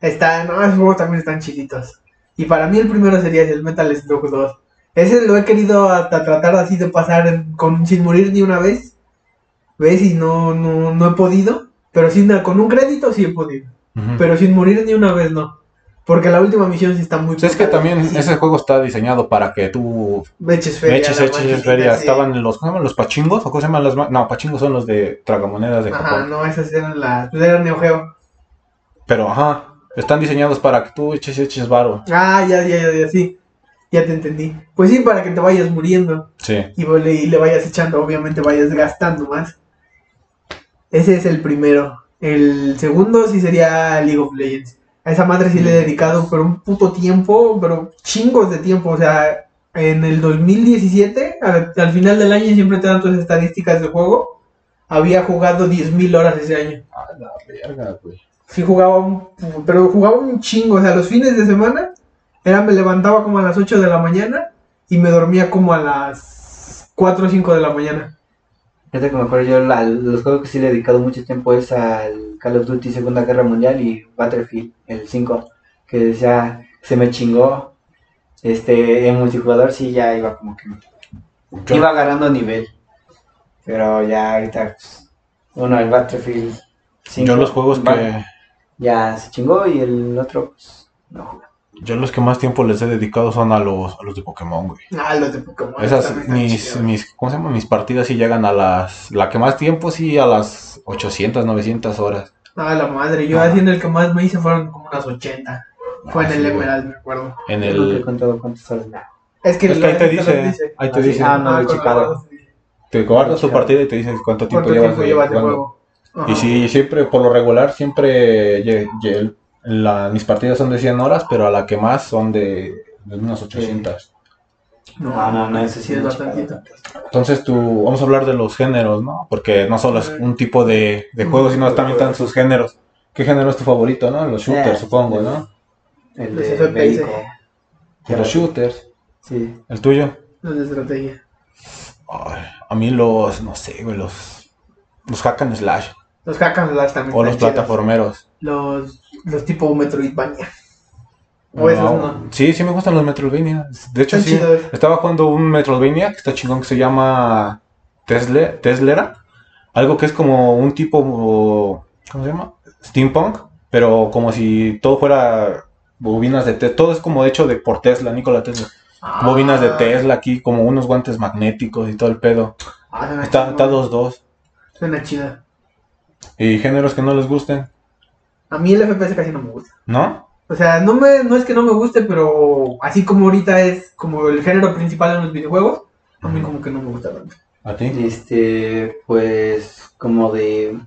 Está, no, esos juegos también están chiquitos. Y para mí el primero sería el Metal Slug 2. Ese lo he querido hasta tratar así de pasar con, sin morir ni una vez. ¿Ves? Y no, no, no he podido. Pero sin, con un crédito sí he podido. Pero sin morir ni una vez no. Porque la última misión sí está muy es que también ese juego está diseñado para que tú eches feria. eches, eches, feria. sí. Estaban los, ¿cómo se llaman? ¿Los pachingos? ¿O cómo se llaman las No, pachingos son los de tragamonedas de Ajá, Japón. no, esas eran las. Pues eran Neo Geo. Pero ajá, están diseñados para que tú eches, eches varo. Ah, ya, ya, ya, ya, sí. Ya te entendí. Pues sí, para que te vayas muriendo. Sí. y, le, y le vayas echando, obviamente vayas gastando más. Ese es el primero. El segundo sí sería League of Legends. A esa madre sí le he dedicado, pero un puto tiempo, pero chingos de tiempo. O sea, en el 2017, al, al final del año siempre te dan tus estadísticas de juego. Había jugado 10.000 horas ese año. A la verga, güey. Sí jugaba un, pero jugaba un chingo, o sea, los fines de semana era me levantaba como a las 8 de la mañana y me dormía como a las 4 o 5 de la mañana. Que me acuerdo yo, la- los juegos que sí le he dedicado mucho tiempo es al Call of Duty Segunda Guerra Mundial y Battlefield, el 5, que decía, se me chingó. Este, en multijugador sí ya iba como que, Yo- iba agarrando nivel. Pero ya ahorita, pues, uno, el Battlefield 5. Yo los juegos que... Ya se chingó y el otro, pues, no. Yo los que más tiempo les he dedicado son a los, a los de Pokémon, güey. Ah, los de Pokémon. Esas, mis, mis, ¿cómo se llama? Mis partidas sí llegan a las, la que más tiempo sí a las 800, 900 horas. Ah, la madre, yo Ah. así en el que más me hice fueron como unas 80. Fue en Ah, el sí. Emerald, me acuerdo. En Yo nunca he el, contado cuántas horas. Es que, es que ahí te dice, ahí te Ah, sí. dice, Ah, no, checado. los- te guardas tu partida y te dice cuánto tiempo ¿Cuánto llevas tiempo de llevas de jugando. juego? Ajá. Y sí, siempre, por lo regular, siempre la- mis partidas son de 100 horas, pero a la que más son de, de unas 800. No, No, no, no, ese eso sí es bastantito. Entonces tú, vamos a hablar de los géneros, ¿no? Porque no solo es un tipo de, de juego, sino también están sus géneros. ¿Qué género es tu favorito, no? Los shooters, Eh, supongo, ¿no? El Los de FPS. bélico. Los shooters. Sí. ¿El tuyo? Los de estrategia. Ay, a mí los, no sé, güey, los, los hack and slash. Los hack and slash también. O los chidos. plataformeros. Los, los tipo Metroidvania. O esos no. Sí, sí me gustan los Metroidvania. De hecho, sí. Estaba jugando un Metroidvania que está chingón que se llama Tesla, Teslera. Algo que es como un tipo, ¿cómo se llama? Steampunk, pero como si todo fuera bobinas de Tesla. Todo es como hecho de por Tesla, Nikola Tesla. Bobinas de Ah. Tesla aquí, como unos guantes magnéticos y todo el pedo. Ah, está 2-2. Suena chida. Y géneros que no les gusten, A mí el FPS casi no me gusta. ¿no? O sea, no, me, no es que no me guste, pero así como ahorita es como el género principal en los videojuegos, a mí como que no me gusta tanto. ¿A ti? Este, pues, como de.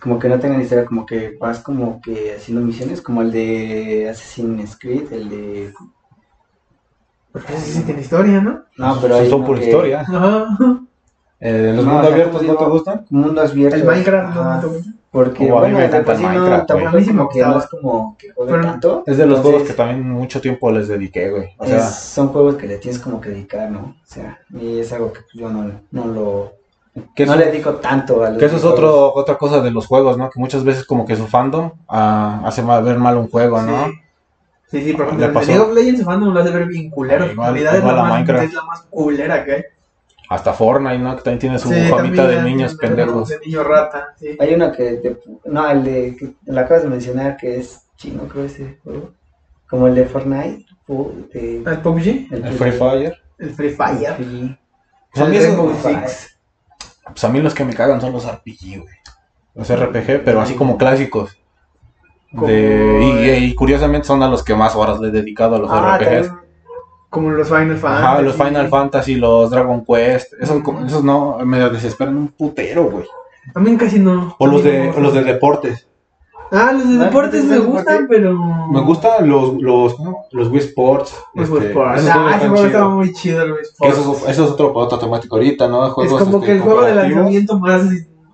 Como que no tengan historia, como que vas como que haciendo misiones, como el de Assassin's Creed, el de. Porque ese sí tiene historia, ¿no? No, pero hay Son por que- historia. Ajá. Eh, ¿Los No, mundos o sea, abiertos no te gustan? Mundos abiertos. El Minecraft no gusta. Porque, mí bueno, de por sí no, como que Pero- no es como que juegue pero- tanto. Es de los juegos que también mucho tiempo les dediqué, güey. O sea, es- son juegos que le tienes como que dedicar, ¿no? O sea, y es algo que yo no, no lo. que no eso, le dedico tanto a los que eso es otro, otra cosa de los juegos, ¿no? Que muchas veces como que su fandom ah, hace mal- ver mal un juego, ¿no? Sí. Sí, sí, por ejemplo. League of Legends su fandom lo hace ver bien culero. En Igual- realidad es, la más, Minecraft. es la más culera que hay. Hasta Fortnite, ¿no? Que también tiene su Sí, famita de niños de- pendejos. De niño rata, sí. Hay uno que, te- no, el de, que lo acabas de mencionar, que es chino, creo ese juego. Como el de Fortnite. o de- ¿El PUBG? El Free Fire. El Free Fire. Sí. Pues a, mí el eso- Rainbow Fire. Six. pues a mí los que me cagan son los RPG, güey. Los RPG, pero así como clásicos. De, y, curiosamente son a los que más horas le he dedicado a los Ah, RPGs. también Como los Final Fantasy. Ajá, los Final Fantasy, los Dragon Quest. Esos, como- esos no, me desesperan un putero, güey. A mí casi no. O los de, o los de deportes. Ah, los de Ah, deportes ¿los me gustan, pero. Me gustan los, los, los Wii Sports. Los este, Wii Sports. Ah, ese juego chidos. muy chido, el Wii Sports. Eso, es- eso es otro, otro temático ahorita, ¿no? Es Juegos, como este, que el juego de lanzamiento más,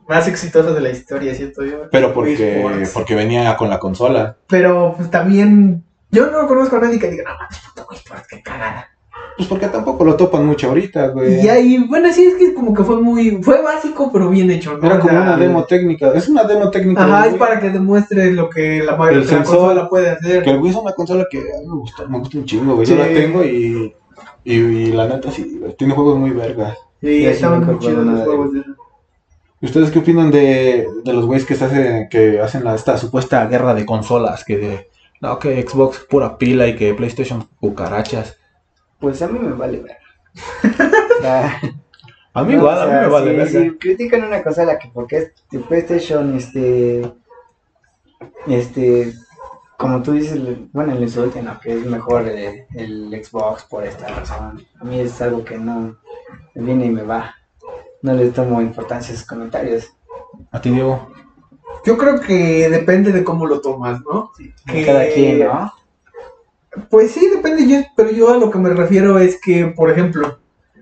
más exitoso de la historia, siento yo. Pero Wii porque, porque venía con la consola. Pero pues también. Yo no conozco a nadie que diga, no mames, puto Wii Sports, qué cagada. Pues porque tampoco lo topan mucho ahorita, güey. Y ahí, bueno, sí, es que como que fue muy. Fue básico, pero bien hecho, ¿no? Era O como sea, una demo técnica. Es una demo técnica. Ajá, es para que demuestre lo que la, El la sensor, consola puede hacer. Que el Wii es una consola que a mí me gusta, me gusta un chingo, güey. Yo la tengo y, y, y la neta sí, güey, tiene juegos muy vergas. Sí, estaban muy chidos los de- juegos de. ¿Y ¿Ustedes qué opinan de, de los güeyes que se hacen, que hacen la, esta supuesta guerra de consolas? Que de, no, que Xbox pura pila y que PlayStation cucarachas. Pues a mí me vale ver. O sea, A mí no, igual, o a mí me vale si, verga. si critican una consola que porque es de PlayStation, este. Este. Como tú dices, bueno, le insulten a que es mejor el Xbox por esta razón. A mí es algo que no me viene y me va. No le tomo importancia a sus comentarios. A ti, Diego. Yo creo que depende de cómo lo tomas, ¿no? Que- Cada quien, ¿no? Pues sí, depende, yo, pero yo a lo que me refiero es que, por ejemplo,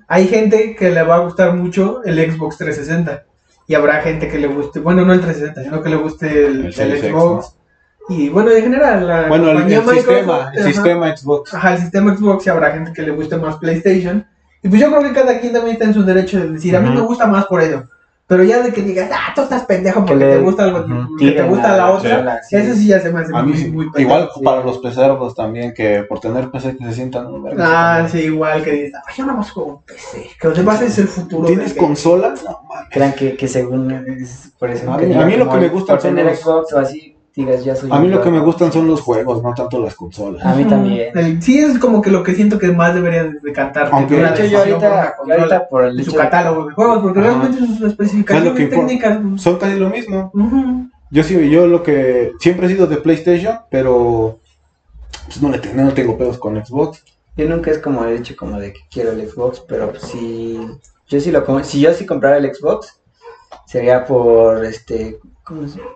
hay gente que le va a gustar mucho el Xbox 360 y habrá gente que le guste, bueno, no el 360, sino que le guste el, Xbox. Y bueno, en general, la Bueno, el, compañía el sistema, el ajá, sistema Xbox. Ajá, el sistema Xbox y habrá gente que le guste más PlayStation. Y pues yo creo que cada quien también está en su derecho de decir, a mí me gusta más por ello. Pero ya de que digas, ah, tú estás pendejo porque Que le- te gusta algo, Ujú. que te gusta la la otra, sí. eso sí ya se me hace A mí muy, muy pendejo. Igual sí. para los pecerdos también, que por tener PC que se sientan muy vergas. Ah, sí, igual que dices, "Ay, yo no más juego en PC. Que los demás es el futuro. ¿Tienes consola? No, mames. Crean que, que según es por eso A que mí- a mí lo que me por son tener los- Xbox o así digas ya soy A mí lo que me gustan son los juegos, no tanto las consolas. A mí también. El- sí, es como que lo que siento que más deberían de cantar. Aunque, que de hecho, yo decisión por ahorita, ahorita por el su catálogo de juegos, porque Ajá. realmente sus especificaciones que técnicas. Son casi lo mismo. Yo sí, yo lo que siempre he sido de PlayStation, pero pues, no le tengo, no tengo pedos con Xbox. Yo nunca es como el hecho como de que quiero el Xbox, pero si yo sí lo si yo sí comprara el Xbox sería por este ¿cómo se llama?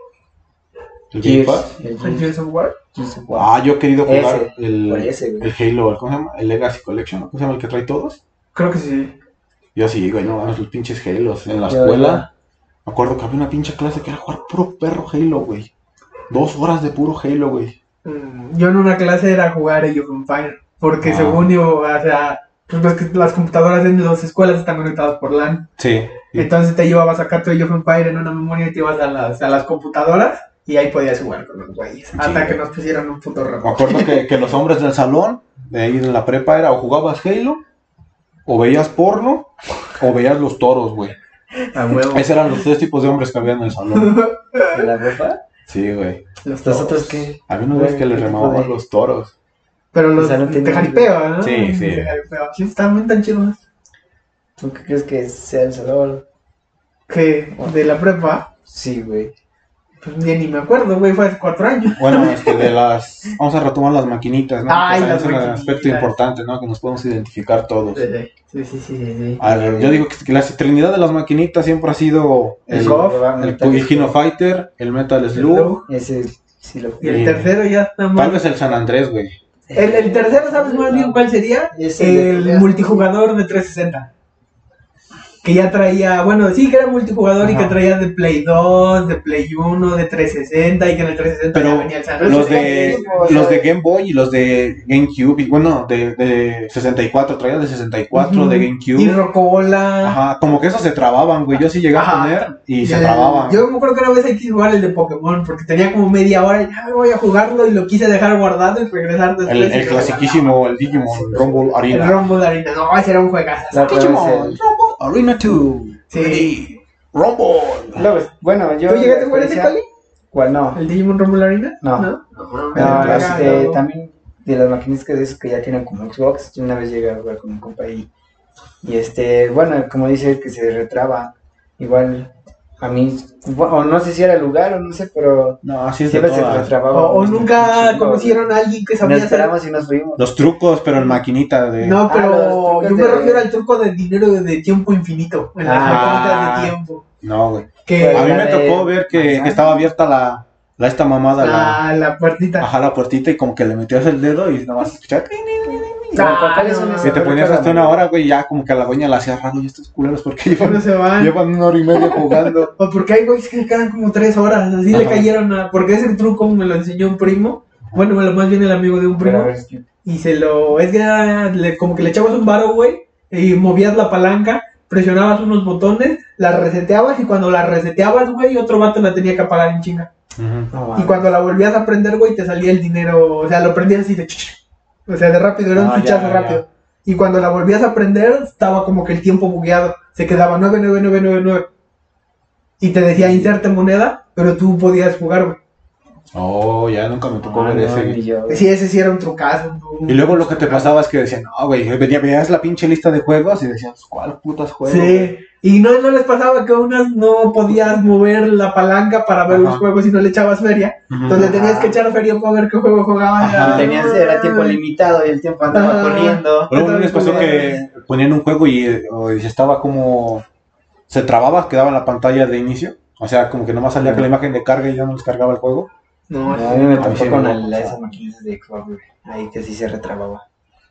Gears, el El Gears, Gears of War. Gears of War. Ah, yo he querido jugar Ese, el, ese, el Halo, ¿cómo se llama? El Legacy Collection, ¿cómo se llama el que trae todos? Creo que sí. Yo sí, güey, no los pinches Halos. En la Yo escuela, me acuerdo que había una pinche clase que era jugar puro perro Halo, güey. Dos horas de puro Halo, güey. Mm, Yo en una clase era jugar Age of Empires. Porque Ah. según yo, o sea, pues ves que las computadoras en las escuelas están conectadas por LAN. Sí. Entonces te llevabas acá tu Age of Empire en una memoria y te ibas a las, a las computadoras y ahí podías jugar con los güeyes. Hasta que nos pusieron un puto Me remoto. acuerdo que, que los hombres del salón, de ahí de la prepa, era o jugabas Halo, o veías porno, o veías los toros, güey. A huevo. Esos eran los tres tipos de hombres que había en el salón. ¿De la ropa? Sí, güey. Los ¿Los otros qué? Había unos güeyes que les ¿Qué remaban de- los toros. Pero los O sea, no te jaripeo, ¿no? Sí, sí. Te jaripeo. Sí, están muy tan chidos. ¿Tú qué crees que sea el salón? Que de la prepa, Sí, güey. Pues ya ni me acuerdo, güey, fue hace cuatro años. Bueno, este, de las... Vamos a retomar las maquinitas, ¿no? Ay, las es un maquinitas. aspecto importante, ¿no? Que nos podemos identificar todos. Sí, sí, sí, sí, sí. A ver, yo digo que, la trinidad de las maquinitas siempre ha sido el, El el, el Kino Fighter, el Metal Slug, Ese sí lo Y el tercero ya está tal mal. vez el San Andrés, güey. El, el tercero, ¿sabes más bien cuál sería? El multijugador de 360. Que ya traía, bueno, sí que era multijugador y que traía de Play 2, de Play 1, de 360 y que en el 360 ya Pero venía el San Los de, los de Game Boy y los de GameCube, y bueno, de, de 64, traía de 64, Ujú. de Y GameCube. Rocola. Ajá, como que esos se trababan, güey. Yo sí llegué a poner y se trababan. Yo me acuerdo que una vez hay que jugar el de Pokémon porque tenía como media hora y ya me voy a jugarlo y lo quise dejar guardado y regresar después. El, y el clasiquísimo, el Digimon Rumble guardaba. El Arena. Rumble Arena. No, ese era un juegazo. Digimon Arena 2. Sí. Ready. Rumble. Luego, bueno, yo. ¿Tú llegaste a jugar ese, Cali? ¿Cuál no? ¿El Digimon Rumble Arena? No. ¿No? No, Era este, cagado. también de las maquinitas que dices que ya tienen como Xbox, yo una vez llegué a jugar con un compa y, y este, bueno, como dice que se retraba, igual a mí, o no sé si era el lugar o no sé, pero No, así es de siempre se todas. retrababa. O, o un- nunca un- conocieron a alguien que Nos sabía hacer. esperamos y nos fuimos. Los trucos, pero en maquinita de. No, Ah, pero yo me de- refiero al truco de dinero de tiempo infinito. En las Ah. maquinitas de tiempo. No, güey. Que A mí me de- tocó ver que Ajá. estaba abierta la, la esta mamada, la, la, la puertita. ajá, la puertita y como que le metías el dedo y nada más escuchaba. Ah, ¿cuáles son no. esos? Y te ponías hasta una hora, güey, ya como que a la dueña la hacía raro y estos culeros porque No llevan, se van. llevan una hora y media jugando. O porque hay güeyes que quedan como tres horas. Así le cayeron a. Porque ese truco me lo enseñó un primo. Bueno, lo más bien el amigo de un primo. ver, ¿qué- Y se lo. Es que era le- como que le echabas un varo, güey. Y movías la palanca. Presionabas unos botones. La reseteabas. Y cuando la reseteabas, güey, otro vato la tenía que apagar en chinga. no, Y cuando la volvías a prender, güey, te salía el dinero. O sea, lo prendías así de. O sea, de rápido, era un Ah, fichazo ya. rápido. Y cuando la volvías a prender, estaba como que el tiempo bugueado. Se quedaba 99999. Y te decía inserte moneda, pero tú podías jugar, güey. Oh, ya nunca me tocó Ah, ver no, ese. yo. Sí, ese sí era un trucazo. Y luego lo que te pasaba es que decían, no, güey, venía, veías la pinche lista de juegos y decías, ¿cuál putas juegos? Sí. Y no, no les pasaba que unas no podías mover la palanca para ver Ajá. los juegos y no le echabas feria. Ujú. Entonces le tenías que echar feria para ver qué juego jugabas. Ajá. Y tenías, era tiempo limitado y el tiempo andaba corriendo. Luego a mí les pasó que ponían un juego y, y estaba como. Se trababa, quedaba en la pantalla de inicio. O sea, como que nomás salía con la imagen de carga y ya no les cargaba el juego. No, No, a mí me me con el- pasaba. esas maquinitas de Xbox, güey. Ahí que sí se retrababa.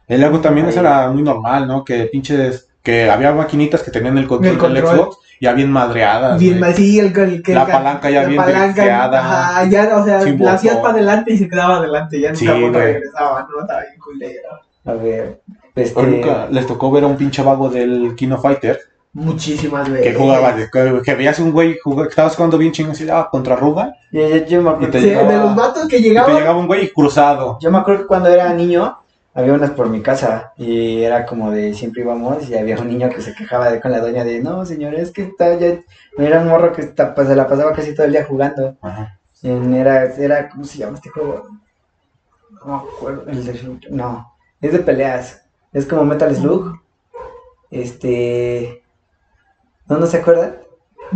Y luego también eso era muy normal, ¿no? Que pinches. Que había maquinitas que tenían el control, El del control. Xbox ya bien madreadas. Bien, sí, el, el, que- La el- palanca ya la bien driftseada. Ajá, ya, o sea, la hacías para adelante y se quedaba adelante, ya Sí, nunca regresaba, ¿no? Estaba bien culero. A ver, este... Nunca les tocó ver a un pinche vago del Kino Fighter Muchísimas veces. que jugaba, de- que, que veías un güey jugaba- que estabas jugando bien chingón así, ah, contra Ruga, Yo, yo- yo me acuerdo, Y te Sí, llegaba- de los vatos que llegaban. llegaba un güey cruzado. yo me acuerdo que cuando era niño había unas por mi casa y era como de siempre íbamos y había un niño que se quejaba de, con la doña de no señor es que está ya era un morro que está, pues, se la pasaba casi todo el día jugando Ajá. Y era era cómo se llama este juego no me acuerdo el de no es de peleas es como Metal Slug este no no se acuerdan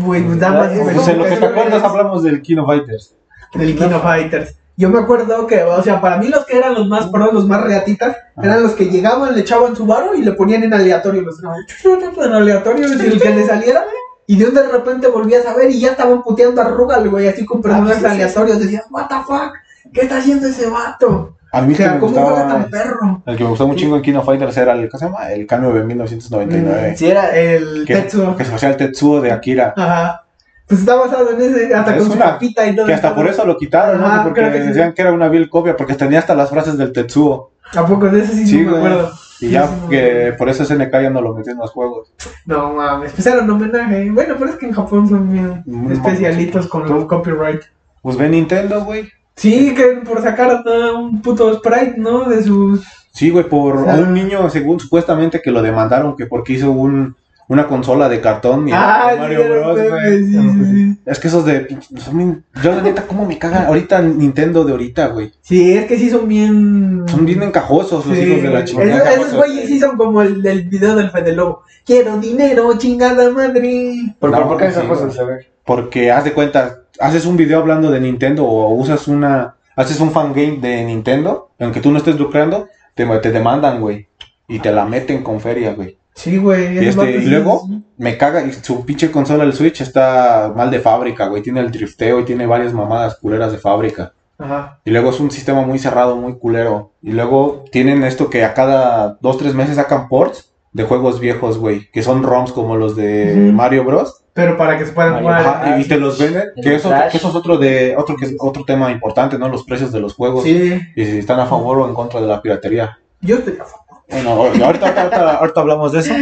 pues, nada más. Pues, Pues en lo que te acuerdas hablamos del Kino Fighters. Del Kino Fighters. Yo me acuerdo que, o sea, para mí los que eran los más pros, los más reatitas, eran los que llegaban, le echaban su varo y le ponían en aleatorio. Los en aleatorio, y el que le saliera. Y de un de repente volvías a ver y ya estaban puteando a Rugal, güey, así con personajes Ah, sí, sí, sí. aleatorios. Decías, what the fuck, ¿qué está haciendo ese vato? A mí O que sea, me ¿cómo juega gustaba, tan perro? el que me gustó un chingo en Kino Fighters era el, ¿cómo se llama? El K9 1999. si era El que, Tetsuo. que se hacía el Tetsuo de Akira. Ajá. Pues está basado en ese, hasta Es con su capita y todo. Que hasta por eso lo quitaron, ¿no? Porque creo que sí. decían que era una vil copia, porque tenía hasta las frases del Tetsuo. ¿A poco de ese sí, Sí, no me acuerdo? Y Sí, ya sí, que por eso SNK ya no lo metió en los juegos. No mames, pues era un homenaje. Bueno, pero es que en Japón son bien Muy especialitos con los copyright. Pues ve Nintendo, güey. Sí, que por sacar un puto sprite, ¿no? De sus. Sí, güey, por O sea- a un niño, según supuestamente que lo demandaron, que porque hizo un, una consola de cartón y Ah, Mario sí, Bros, güey. sí, sí. Es que esos de son bien- yo la neta cómo me cagan ahorita Nintendo de ahorita, güey. Sí, es que sí son bien. Son bien encajosos los Sí, hijos de la chingada. esos güeyes sí son como el del video del Fede Lobo. Quiero dinero, chingada madre. ¿Por, No, por qué esas cosas? A ver. Porque haz de cuenta, haces un video hablando de Nintendo o usas una, haces un fangame de Nintendo, aunque tú no estés lucrando, te, te demandan, güey. Y te la meten con feria, güey. Sí, güey. Y, este, sí- luego me caga, y su pinche consola, el Switch, está mal de fábrica, güey. Tiene el drifteo y tiene varias mamadas culeras de fábrica. Ajá. Y luego es un sistema muy cerrado, muy culero. Y luego tienen esto que a cada dos, tres meses sacan ports de juegos viejos, güey. Que son ROMs como los de. Mario Bros. Pero para que se puedan Mario jugar. Ajá, y, y te los venden, que eso, que eso es otro de otro que es otro tema importante, ¿no? Los precios de los juegos Sí, y si están a favor o en contra de la piratería. yo estoy a favor. Bueno, ahorita, ahorita, ahorita- ahorita hablamos de eso.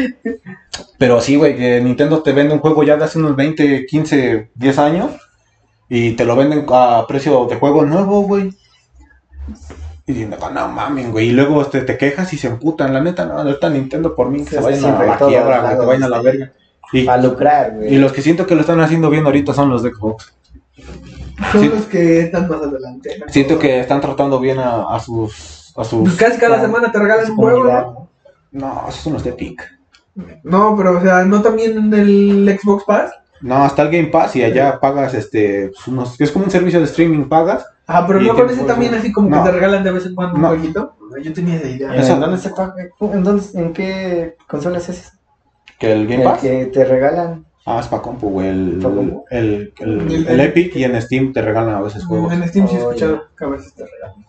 Pero sí, güey, que Nintendo te vende un juego ya de hace unos 20, 15, 10 años y te lo venden a precio de juego nuevo, güey. Y diciendo, no mames, güey. Y luego este, te quejas y se emputan. La neta, no, ahorita Nintendo por mí que se vayan a la quiebra, güey, que lados, vayan a la verga. Y, Para lucrar, güey. y los que siento que lo están haciendo bien ahorita son los de Xbox. Son Sí. los que están más adelante. ¿no? Siento que están tratando bien a, a sus. A Pues sus casi cada semana te regalan un juego, ¿no? no, esos son los de Epic. No, pero o sea, no también en el Xbox Pass. No, está el Game Pass y allá pagas este. pues, Unos, es como un servicio de streaming, pagas. Ah, pero no ese pues, también así como no. que te regalan de vez en cuando No. un jueguito. Yo tenía esa idea. ¿En Eso- dónde se paga? ¿En, dónde, ¿En qué consola es esa? Que el Game El Pass. que te regalan. Ah, es para compu, güey. El, El- el Epic y en Steam te regalan a veces juegos. En Steam sí he Oh, escuchado que a veces te regalan.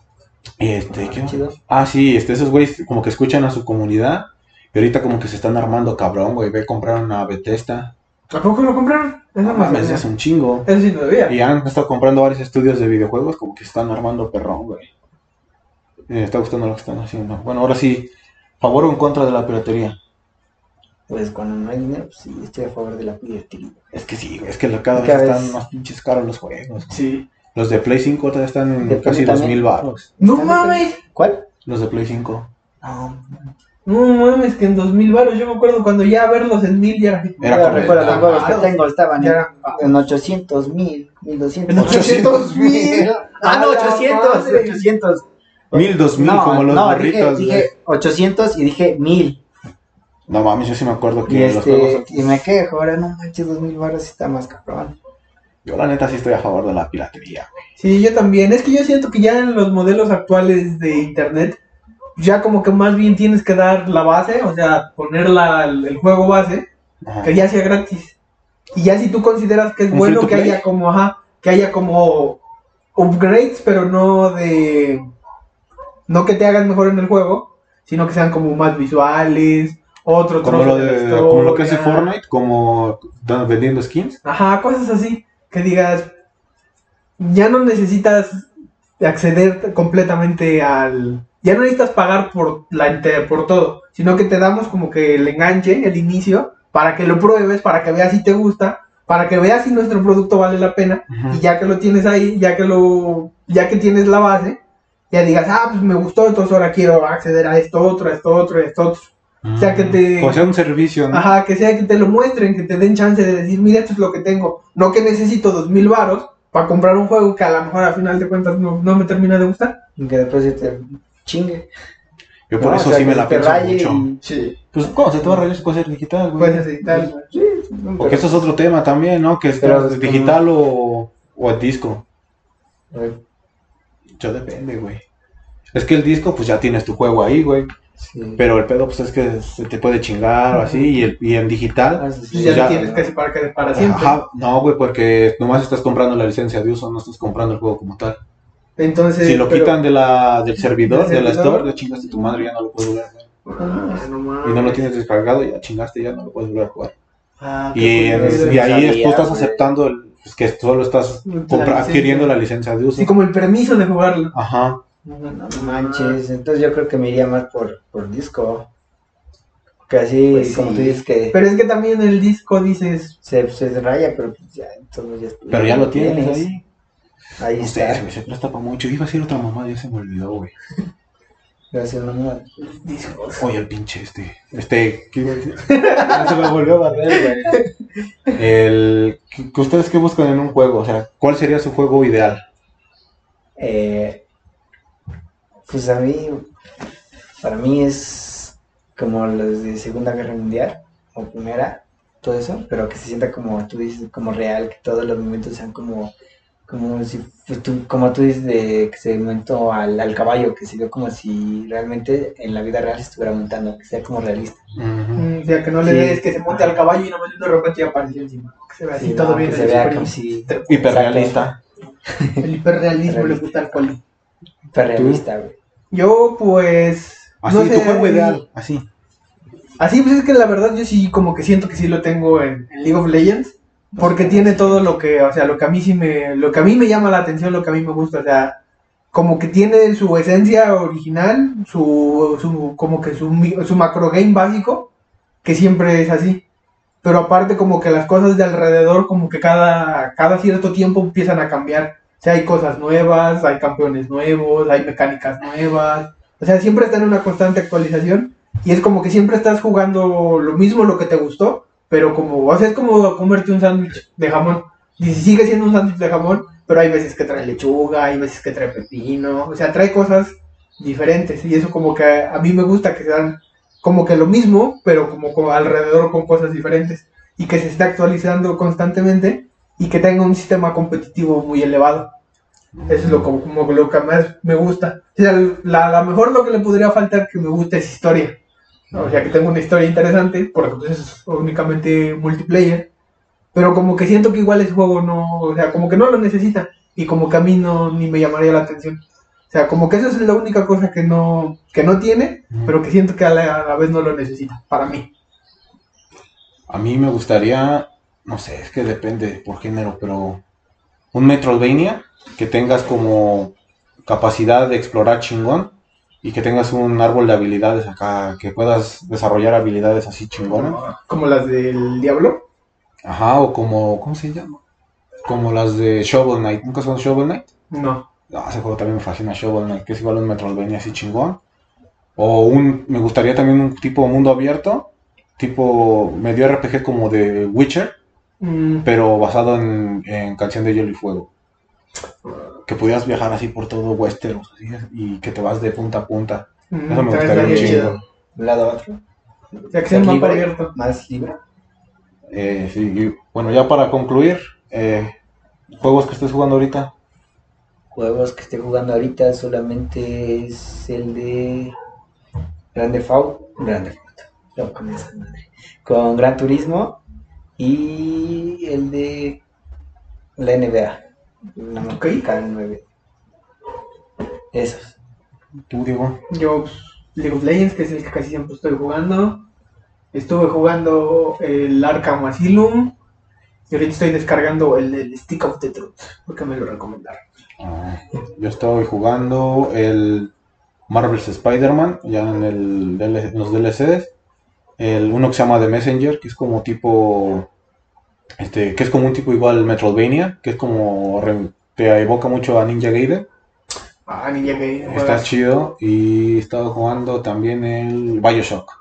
Y este, ¿qué? Chido. Ah, sí, este, esos güeyes como que escuchan a su comunidad. Y ahorita como que se están armando cabrón, güey. Ve, compraron una Bethesda. ¿A poco lo compraron? Eso No mames, es un chingo. Eso sí no debía. Y han estado comprando varios estudios de videojuegos, como que se están armando perrón, güey. Me está gustando lo que están haciendo. Bueno, ahora sí, ¿favor o en contra de la piratería? Pues cuando no hay dinero, pues sí, estoy a favor de la piratería. Es que sí, güey, es que cada vez Cada están vez- más pinches caros los juegos. güey. Sí. Los de Play 5 todavía están en Depende casi dos también. mil baros. No ¿Está mames. ¿Cuál? Los de Play 5. No, No mames, que en 2000 baros. Yo me acuerdo cuando ya verlos en 1000 ya era. Yo como- recuerdo los juegos que Claro. tengo estaban Ya en, era- en 800 mil, 1200. En 800 mil. Ah, no, ¡A la 800, madre! 800. Mil, dos mil, No, como los no, burritos, dije, güey. dije 800 y dije 1000. No mames, yo sí me acuerdo que Y, los este, juegos. y me quejo, ahora no manches, 2000 baros está más cabrón. Yo la neta sí estoy a favor de la piratería, güey. Sí, yo también. Es que yo siento que ya en los modelos actuales de internet, ya como que más bien tienes que dar la base, o sea, poner la- el juego base, Ajá. que ya sea gratis. Y ya si tú consideras que es ¿Un bueno que play? haya como, ajá, que haya como upgrades, pero no de... No que te hagan mejor en el juego, sino que sean como más visuales, otro Como trozo lo, de de, la como lo que hace. Fortnite, como vendiendo skins. Ajá, cosas así. Que digas, ya no necesitas acceder completamente al... Ya no necesitas pagar por, la, por todo, sino que te damos como que el enganche, el inicio, para que lo pruebes, para que veas si te gusta, para que veas si nuestro producto vale la pena, y ya que lo tienes ahí, ya que lo, ya que tienes la base, ya digas, ah, pues me gustó, entonces ahora quiero acceder a esto otro, a esto otro, a esto otro. O sea, que te- O sea, un servicio, ¿no? Ajá, que sea que te lo muestren, que te den chance de decir, mira, esto es lo que tengo. No que necesito dos mil varos para comprar un juego que a lo mejor a final de cuentas no, no me termina de gustar. Y que después se te chingue. Yo por ¿no? eso O sea, sí me la pienso mucho. y- Sí. Pues, ¿cómo se te va a rayar si puede ser digital, güey? Editar. Sí, Porque eso es otro tema también, ¿no? Que es Pero que es digital o, o el disco. Eh, Yo depende, güey. Es que el disco, pues ya tienes tu juego ahí, güey. Sí. Pero el pedo, pues es que se te puede chingar o así. Y, el, y en digital, Ah, sí. Pues ya, tienes casi para, que, para siempre. Ajá, no, güey, porque nomás estás comprando la licencia de uso, no estás comprando el juego como tal. Entonces. si lo pero- quitan de la, del servidor, ¿Del de la store, ya chingaste tu madre, ya no lo puedes volver a. Ah, no mames. Y no lo tienes descargado, ya chingaste, ya no lo puedes volver a jugar. Ah, Y, y ahí sabía, tú estás aceptando el, pues, que solo estás La adquiriendo la licencia de uso. Sí, como el permiso de jugarlo. Ajá. No manches, entonces yo creo que me iría más por, por disco. Que así, Pues como sí. tú dices, que Pero es que también el disco dices, se, se raya, pero pues ya, todo ya Pero ya lo tienes ahí. Ahí No sé, está. se presta para mucho. Iba a ser otra mamá, ya se me olvidó, güey. Gracias, mamá. discos. Oye, el pinche este. Este, ¿qué iba a decir? se me volvió a barrer, güey. El, ¿qué- qué ¿Ustedes qué buscan en un juego? O sea, ¿cuál sería su juego ideal? Eh, pues a mí, para mí es como los de Segunda Guerra Mundial o Primera, todo eso, pero que se sienta como tú dices, como real, que todos los momentos sean como, como si, pues, tú, como tú dices, de que se montó al, al caballo, que se vio como si realmente en la vida real se estuviera montando, que sea como realista. Mm, O sea, que no le Sí. des que se monte al caballo y nomás de repente ya apareció encima. Que se vea así Sí, todo no, bien. que se vea como si Hiperrealista. El hiperrealismo le gusta al poli. Güey. Yo, pues. Así, no tu juego ideal. Así. Así, pues es que la verdad yo sí, como que siento que sí lo tengo en, en League of Legends. Porque tiene todo lo que, o sea, lo que a mí sí me, lo que a mí me llama la atención, lo que a mí me gusta, o sea, como que tiene su esencia original, su, su como que su, su macro game básico, que siempre es así. Pero aparte como que las cosas de alrededor, como que cada, cada cierto tiempo empiezan a cambiar. O sea, hay cosas nuevas, hay campeones nuevos, hay mecánicas nuevas. O sea, siempre está en una constante actualización. Y es como que siempre estás jugando lo mismo, lo que te gustó, pero como, o sea, es como comerte un sándwich de jamón. Y si sigue siendo un sándwich de jamón, pero hay veces que trae lechuga, hay veces que trae pepino, o sea, trae cosas diferentes. Y eso como que a, mí me gusta que sean como que lo mismo, pero como, como alrededor con cosas diferentes. Y que se esté actualizando constantemente y que tenga un sistema competitivo muy elevado. Eso es lo, como, lo que más me gusta. O sea, la, la mejor lo que le podría faltar que me gusta es historia. O sea, que tenga una historia interesante, porque pues es únicamente multiplayer. Pero como que siento que igual ese juego no, o sea, como que no lo necesita. Y como que a mí no, ni me llamaría la atención. O sea, como que esa es la única cosa que no, que no tiene, pero que siento que a la, a la vez no lo necesita, para mí. A mí me gustaría, no sé, es que depende por género, pero un Metroidvania que tengas como capacidad de explorar chingón y que tengas un árbol de habilidades acá, que puedas desarrollar habilidades así chingonas. Como las del Diablo. Ajá, o como, ¿cómo se llama? Como las de Shovel Knight. ¿Nunca son Shovel Knight? No. No, ese juego también me fascina, Shovel Knight, que es igual un Metroidvania así chingón. O un, me gustaría también un tipo mundo abierto, tipo medio RPG como de Witcher, Mm, pero basado en, en Canción de Hielo y Fuego. Que pudieras viajar así por todo Westeros así, y que te vas de punta a punta. mm, Eso me gustaría un chingo. lado a otro. O sea, que sea un Ser mapa libre, abierto. Más libre. Eh, sí, y bueno, ya para concluir, eh, juegos que estés jugando ahorita. Juegos que estoy jugando ahorita solamente es el de Grande Auto, Grande Auto, no, con esa madre. Con Gran Turismo y el de la NBA, la Ok. Mexicana 9. Esos. Tú, Diego. Yo, pues, League of Legends, que es el que casi siempre estoy jugando. Estuve jugando el Arkham Asylum. Y ahorita estoy descargando el, el Stick of the Truth, porque me lo recomendaron. Ah, yo estoy jugando el Marvel's Spider-Man, ya en, el, en los DLCs. El, uno que se llama The Messenger, que es como tipo. Este, que es como un tipo igual Metroidvania, que es como. re- te evoca mucho a Ninja Gaiden. Ah, Ninja que Está chido. Y he estado jugando también el Bioshock,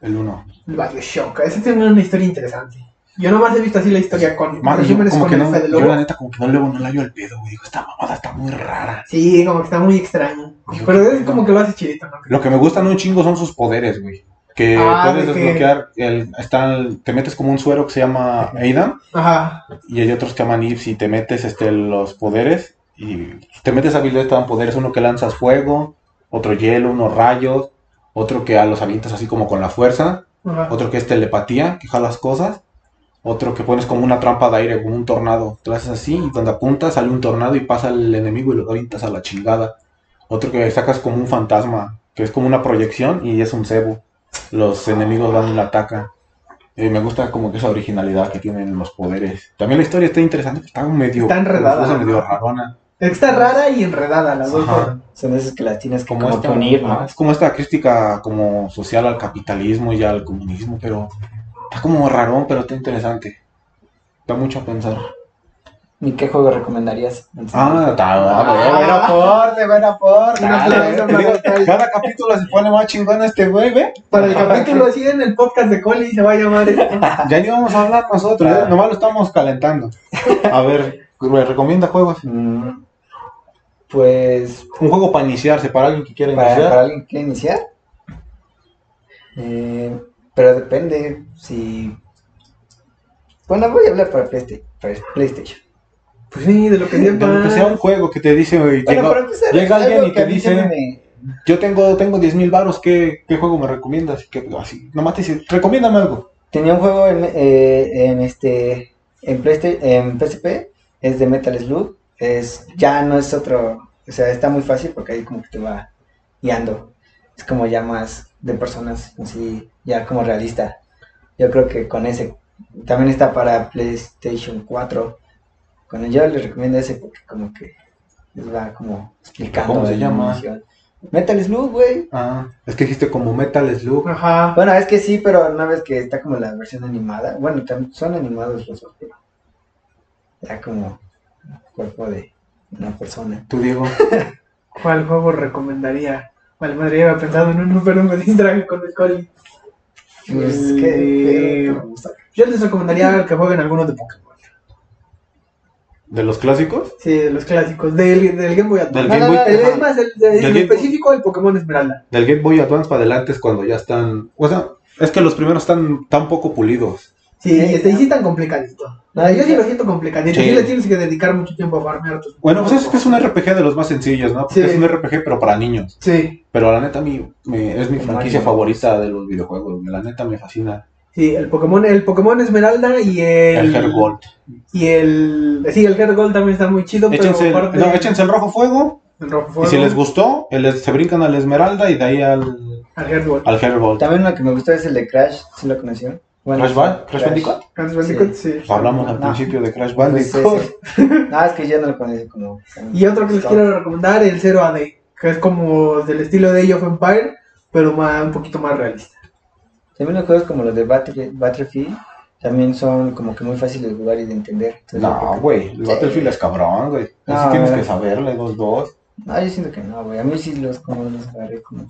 el 1. El Bioshock. Ese tiene una historia interesante. Yo nomás he visto así la historia con Man, yo como con que no, yo la neta como que no le, no el pedo, güey. Digo, esta mamada está muy rara. Sí, como que está muy extraño. Digo, Pero ¿qué es como que lo hace chidito, ¿no? Lo que me gustan un chingo son sus poderes, güey. Que Ah, puedes de que- desbloquear, el, está el- te metes como un suero que se llama Aidan Ajá. y hay otros que llaman Ips y te metes este, los poderes y te metes habilidades que dan poderes. Uno que lanzas fuego, otro hielo, unos rayos, otro que a los avientas así como con la fuerza, Ajá. otro que es telepatía, que jalas cosas, otro que pones como una trampa de aire, como un tornado. Tú lo haces así y donde apuntas sale un tornado y pasa el enemigo y lo avientas a la chingada. Otro que sacas como un fantasma, que es como una proyección y es un cebo. Los enemigos van y la atacan. Eh, me gusta como que esa originalidad que tienen los poderes. También la historia está interesante, está medio Está enredada, ¿no? medio rarona. Está rara y enredada las dos. Son esas que las tienes que como como esta, unir, ¿no? es como esta crítica como social al capitalismo y al comunismo, pero está como rarón, pero está interesante. Da mucho a pensar. ¿Y qué juego recomendarías? Ah, está Ah, buen aporte, buen aporte. Cada capítulo se pone más chingón este güey, ¿ve? para el capítulo 100, el podcast de Coli se va a llamar esto. Ya ni vamos a hablar nosotros, ¿eh? nomás lo estamos calentando. A ver, ¿me recomienda juegos? Mm, Pues Un juego para iniciarse, para alguien que quiera para, iniciar. para alguien que quiere iniciar. Eh, pero depende si. Bueno, voy a hablar para PlayStation. Pues sí, de lo que De lo que sea un juego que te dice, Bueno, llega, para empezar, llega alguien y te dice, me- yo tengo, tengo 10 mil baros, ¿qué, ¿qué juego me recomiendas? Que, así, nomás te dice, recomiéndame algo. Tenía un juego en, eh, en este en PlayStation, en PSP, es de Metal Slug, es ya no es otro, o sea, está muy fácil porque ahí como que te va guiando. Es como ya más de personas así, ya como realista. Yo creo que con ese también está para PlayStation 4. Con el yo les recomiendo ese porque como que les va como explicando ¿Cómo se la llama? animación. Metal Slug, güey. Ah, es que dijiste como Metal Slug. Ajá. Bueno, es que sí, pero una vez que está como la versión animada, bueno, son animados los dos, pero ya como cuerpo de una persona. Tú, Diego. ¿Cuál juego recomendaría? Vale, madre, había pensado en uno, pero me distraje con el Coli. Pues, Eh, ¿qué- qué- Yo les recomendaría que jueguen algunos de Pokémon. ¿De los clásicos? Sí, de los clásicos. Del, del Game Boy Advance. Del Game Boy. no, es más, Del específico el Pokémon Esmeralda. Del Game Boy Advance para adelante es cuando ya están. O sea, es que los primeros están tan poco pulidos. Sí, y este, y sí tan complicadito. No, yo sí lo siento complicadito. Sí. Sí. le tienes que dedicar mucho tiempo a farmear tus Bueno, pues es que es un RPG de los más sencillos, ¿no? Porque Sí. es un RPG, pero para niños. Sí, Pero la neta, me- es mi franquicia favorita de los videojuegos. La neta me fascina. Sí, el Pokémon, el Pokémon Esmeralda y el. El. Y el. Sí, el Hair Gold también está muy chido. Échense, pero el- no, échense el rojo fuego. el Rojo Y si les gustó, el- se brincan al Esmeralda y de ahí al, Al. También uno que me gustó es el de Crash, ¿sí lo conocieron? Bueno, ¿Crash, Ba- Crash Bandicoot? Crash Bandicoot, sí. Pues hablamos al No. principio de Crash Pues Bandicoot. No, es que yo no lo conozco como... Y otro que les quiero recomendar, el 0 AD, que es como del estilo de Age of Empire, pero más, un poquito más realista. También los juegos como los de Battle- Battlefield también son como que muy fáciles de jugar y de entender. Entonces, No, güey, el Sí. Battlefield es cabrón, güey. Así No, tienes güey. que saberle, dos, dos. No, yo siento que no, güey. A mí sí los, como los agarré como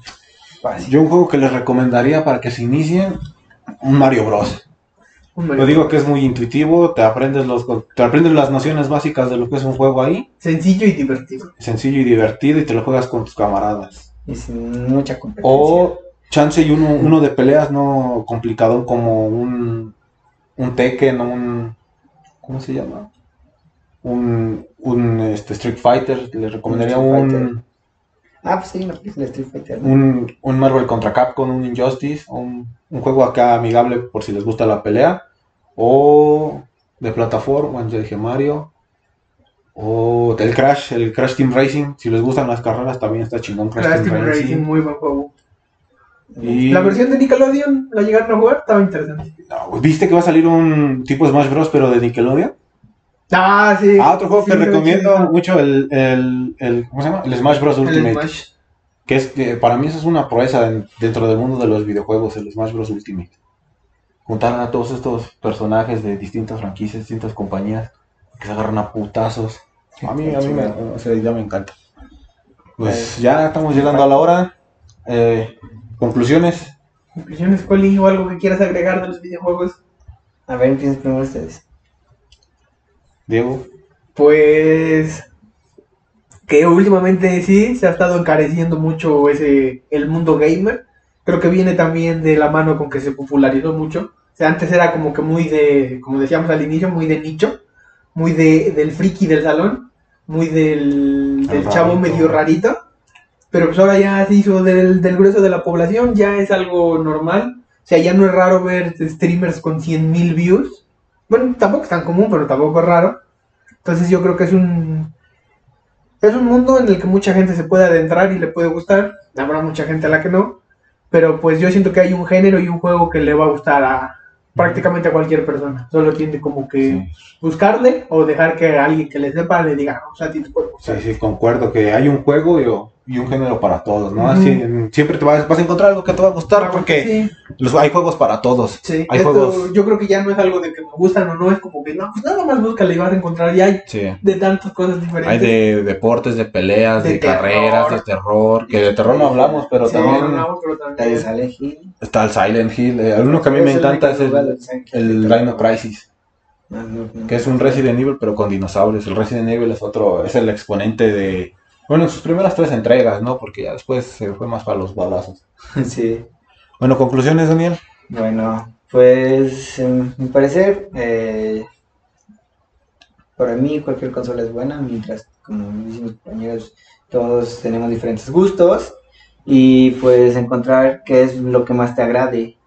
fácil. Yo un juego que les recomendaría para que se inicien, un Mario Bros. Un Lo digo que es muy intuitivo, te aprendes los te aprendes las nociones básicas de lo que es un juego ahí, Sencillo y divertido. sencillo y divertido y te lo juegas con tus camaradas. Y sin mucha competencia. O chance y uno, uno de peleas no complicado como un un Tekken, un ¿cómo se llama? Un, un este, Street Fighter, les recomendaría un. Ah, pues sí, una película de Street Fighter. ¿no? un, un Marvel contra Capcom, un Injustice, un, un juego acá amigable por si les gusta la pelea, o de plataforma, ya dije Mario, o del Crash, el Crash Team Racing, si les gustan las carreras también está chingón Crash, Crash Team, Team Racing. Racing, muy buen juego. Y- La versión de Nickelodeon, ¿la llegaron a jugar? Estaba interesante. No, ¿Viste que va a salir un tipo Smash Bros pero de Nickelodeon? Ah, sí. Ah, otro juego Sí, que recomiendo mucho, el, el, el- ¿cómo se llama? El Smash Bros El Ultimate. Smash. Que es que para mí eso es una proeza en- dentro del mundo de los videojuegos, el Smash Bros. Ultimate. Juntar a todos estos personajes de distintas franquicias, distintas compañías, que se agarran a putazos. A mí, a mí me, esa idea me encanta. Pues ya estamos llegando a la hora. Eh, Conclusiones. Conclusiones, Coli, o algo que quieras agregar de los videojuegos. A ver, empiecen primero ustedes. Diego. Pues que últimamente sí se ha estado encareciendo mucho ese el mundo gamer. Creo que viene también de la mano con que se popularizó mucho. O sea, antes era como que muy de, como decíamos al inicio, muy de nicho, muy de, del friki del salón, muy del, del El chavo rarito. medio rarito. Pero pues ahora ya se hizo del, del grueso de la población, ya es algo normal. O sea, ya no es raro ver streamers con 100.000 views. Bueno, tampoco es tan común, pero tampoco es raro. Entonces yo creo que es un es un mundo en el que mucha gente se puede adentrar y le puede gustar. Habrá mucha gente a la que no. Pero pues yo siento que hay un género y un juego que le va a gustar a, prácticamente a cualquier persona. Solo tiene como que Sí. buscarle o dejar que alguien que le sepa le diga, "Ah, o sea, a ti te puede Sí, gustar". sí, concuerdo que hay un juego y, y un género para todos, ¿no? Así, siempre te vas, vas a encontrar algo que te va a gustar porque Sí, los, hay juegos para todos. sí. Hay Esto, juegos- Yo creo que ya no es algo de que me gustan o no, es como que no, pues nada más búscale y vas a encontrar. Ya hay Sí. de tantas cosas diferentes. Hay de deportes, de peleas, de, carreras, de terror, que de terror no hablamos, pero también no, pero de también- Silent Hill. está el Silent Hill. Eh, uno que a mí me encanta es el, el Dino Crisis, no. que es un Resident Evil pero con dinosaurios. El Resident Evil es otro, es el exponente de, bueno, en sus primeras tres entregas, ¿no? Porque ya después se fue más para los balazos. Sí. Bueno, conclusiones, Daniel. Bueno, pues en mi parecer, eh, para mí cualquier consola es buena, mientras, como dicen mis compañeros, todos tenemos diferentes gustos y pues encontrar qué es lo que más te agrade,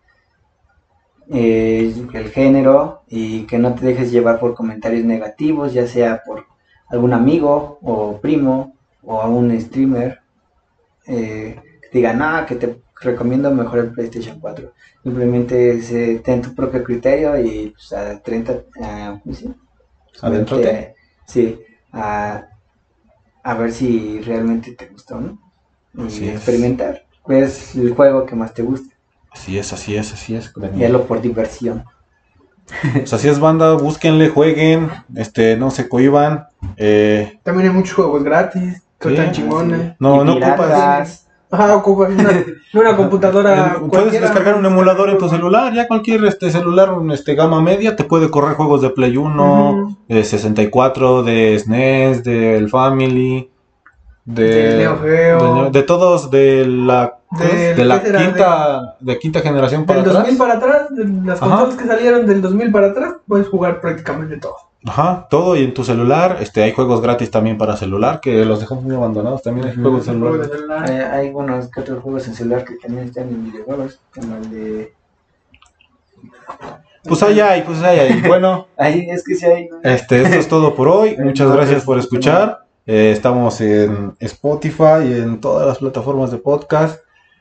eh, el género y que no te dejes llevar por comentarios negativos, ya sea por algún amigo o primo o algún streamer eh, que diga, nada, que te recomiendo mejor el PlayStation 4 simplemente se, ten tu propio criterio y pues, a 30 ah, pues, sí, sí a, a ver si realmente te gustó no y Así es. experimentar pues el juego que más te guste. Así es, así es, así es. y hazlo por diversión. Pues así es, banda, búsquenle, jueguen, este, no se cohiban. Eh, También hay muchos juegos gratis, están chingones. No, Y no piratas. Ajá, ocupas una, una computadora. Puedes descargar un emulador en tu celular, ya cualquier este celular este gama media te puede correr juegos de Play 1, Ujú. de 64, de SNES, del Family, de Del Neo Geo. de, de todos de la Del- de la quinta de quinta generación para Del atrás. 2000 para atrás, de las Ajá. consolas que salieron del 2000 para atrás, puedes jugar prácticamente todo. Ajá, todo y en tu celular, este hay juegos gratis también para celular que los dejamos muy abandonados, también hay juegos Juegos celular. Eh, hay unos que otros juegos en celular que también están en videojuegos como el de Pues ahí hay, pues ahí hay. Bueno, ahí es que sí hay ¿no? Este, esto es todo por hoy. Muchas gracias por escuchar. Eh, estamos en Spotify y en todas las plataformas de podcast.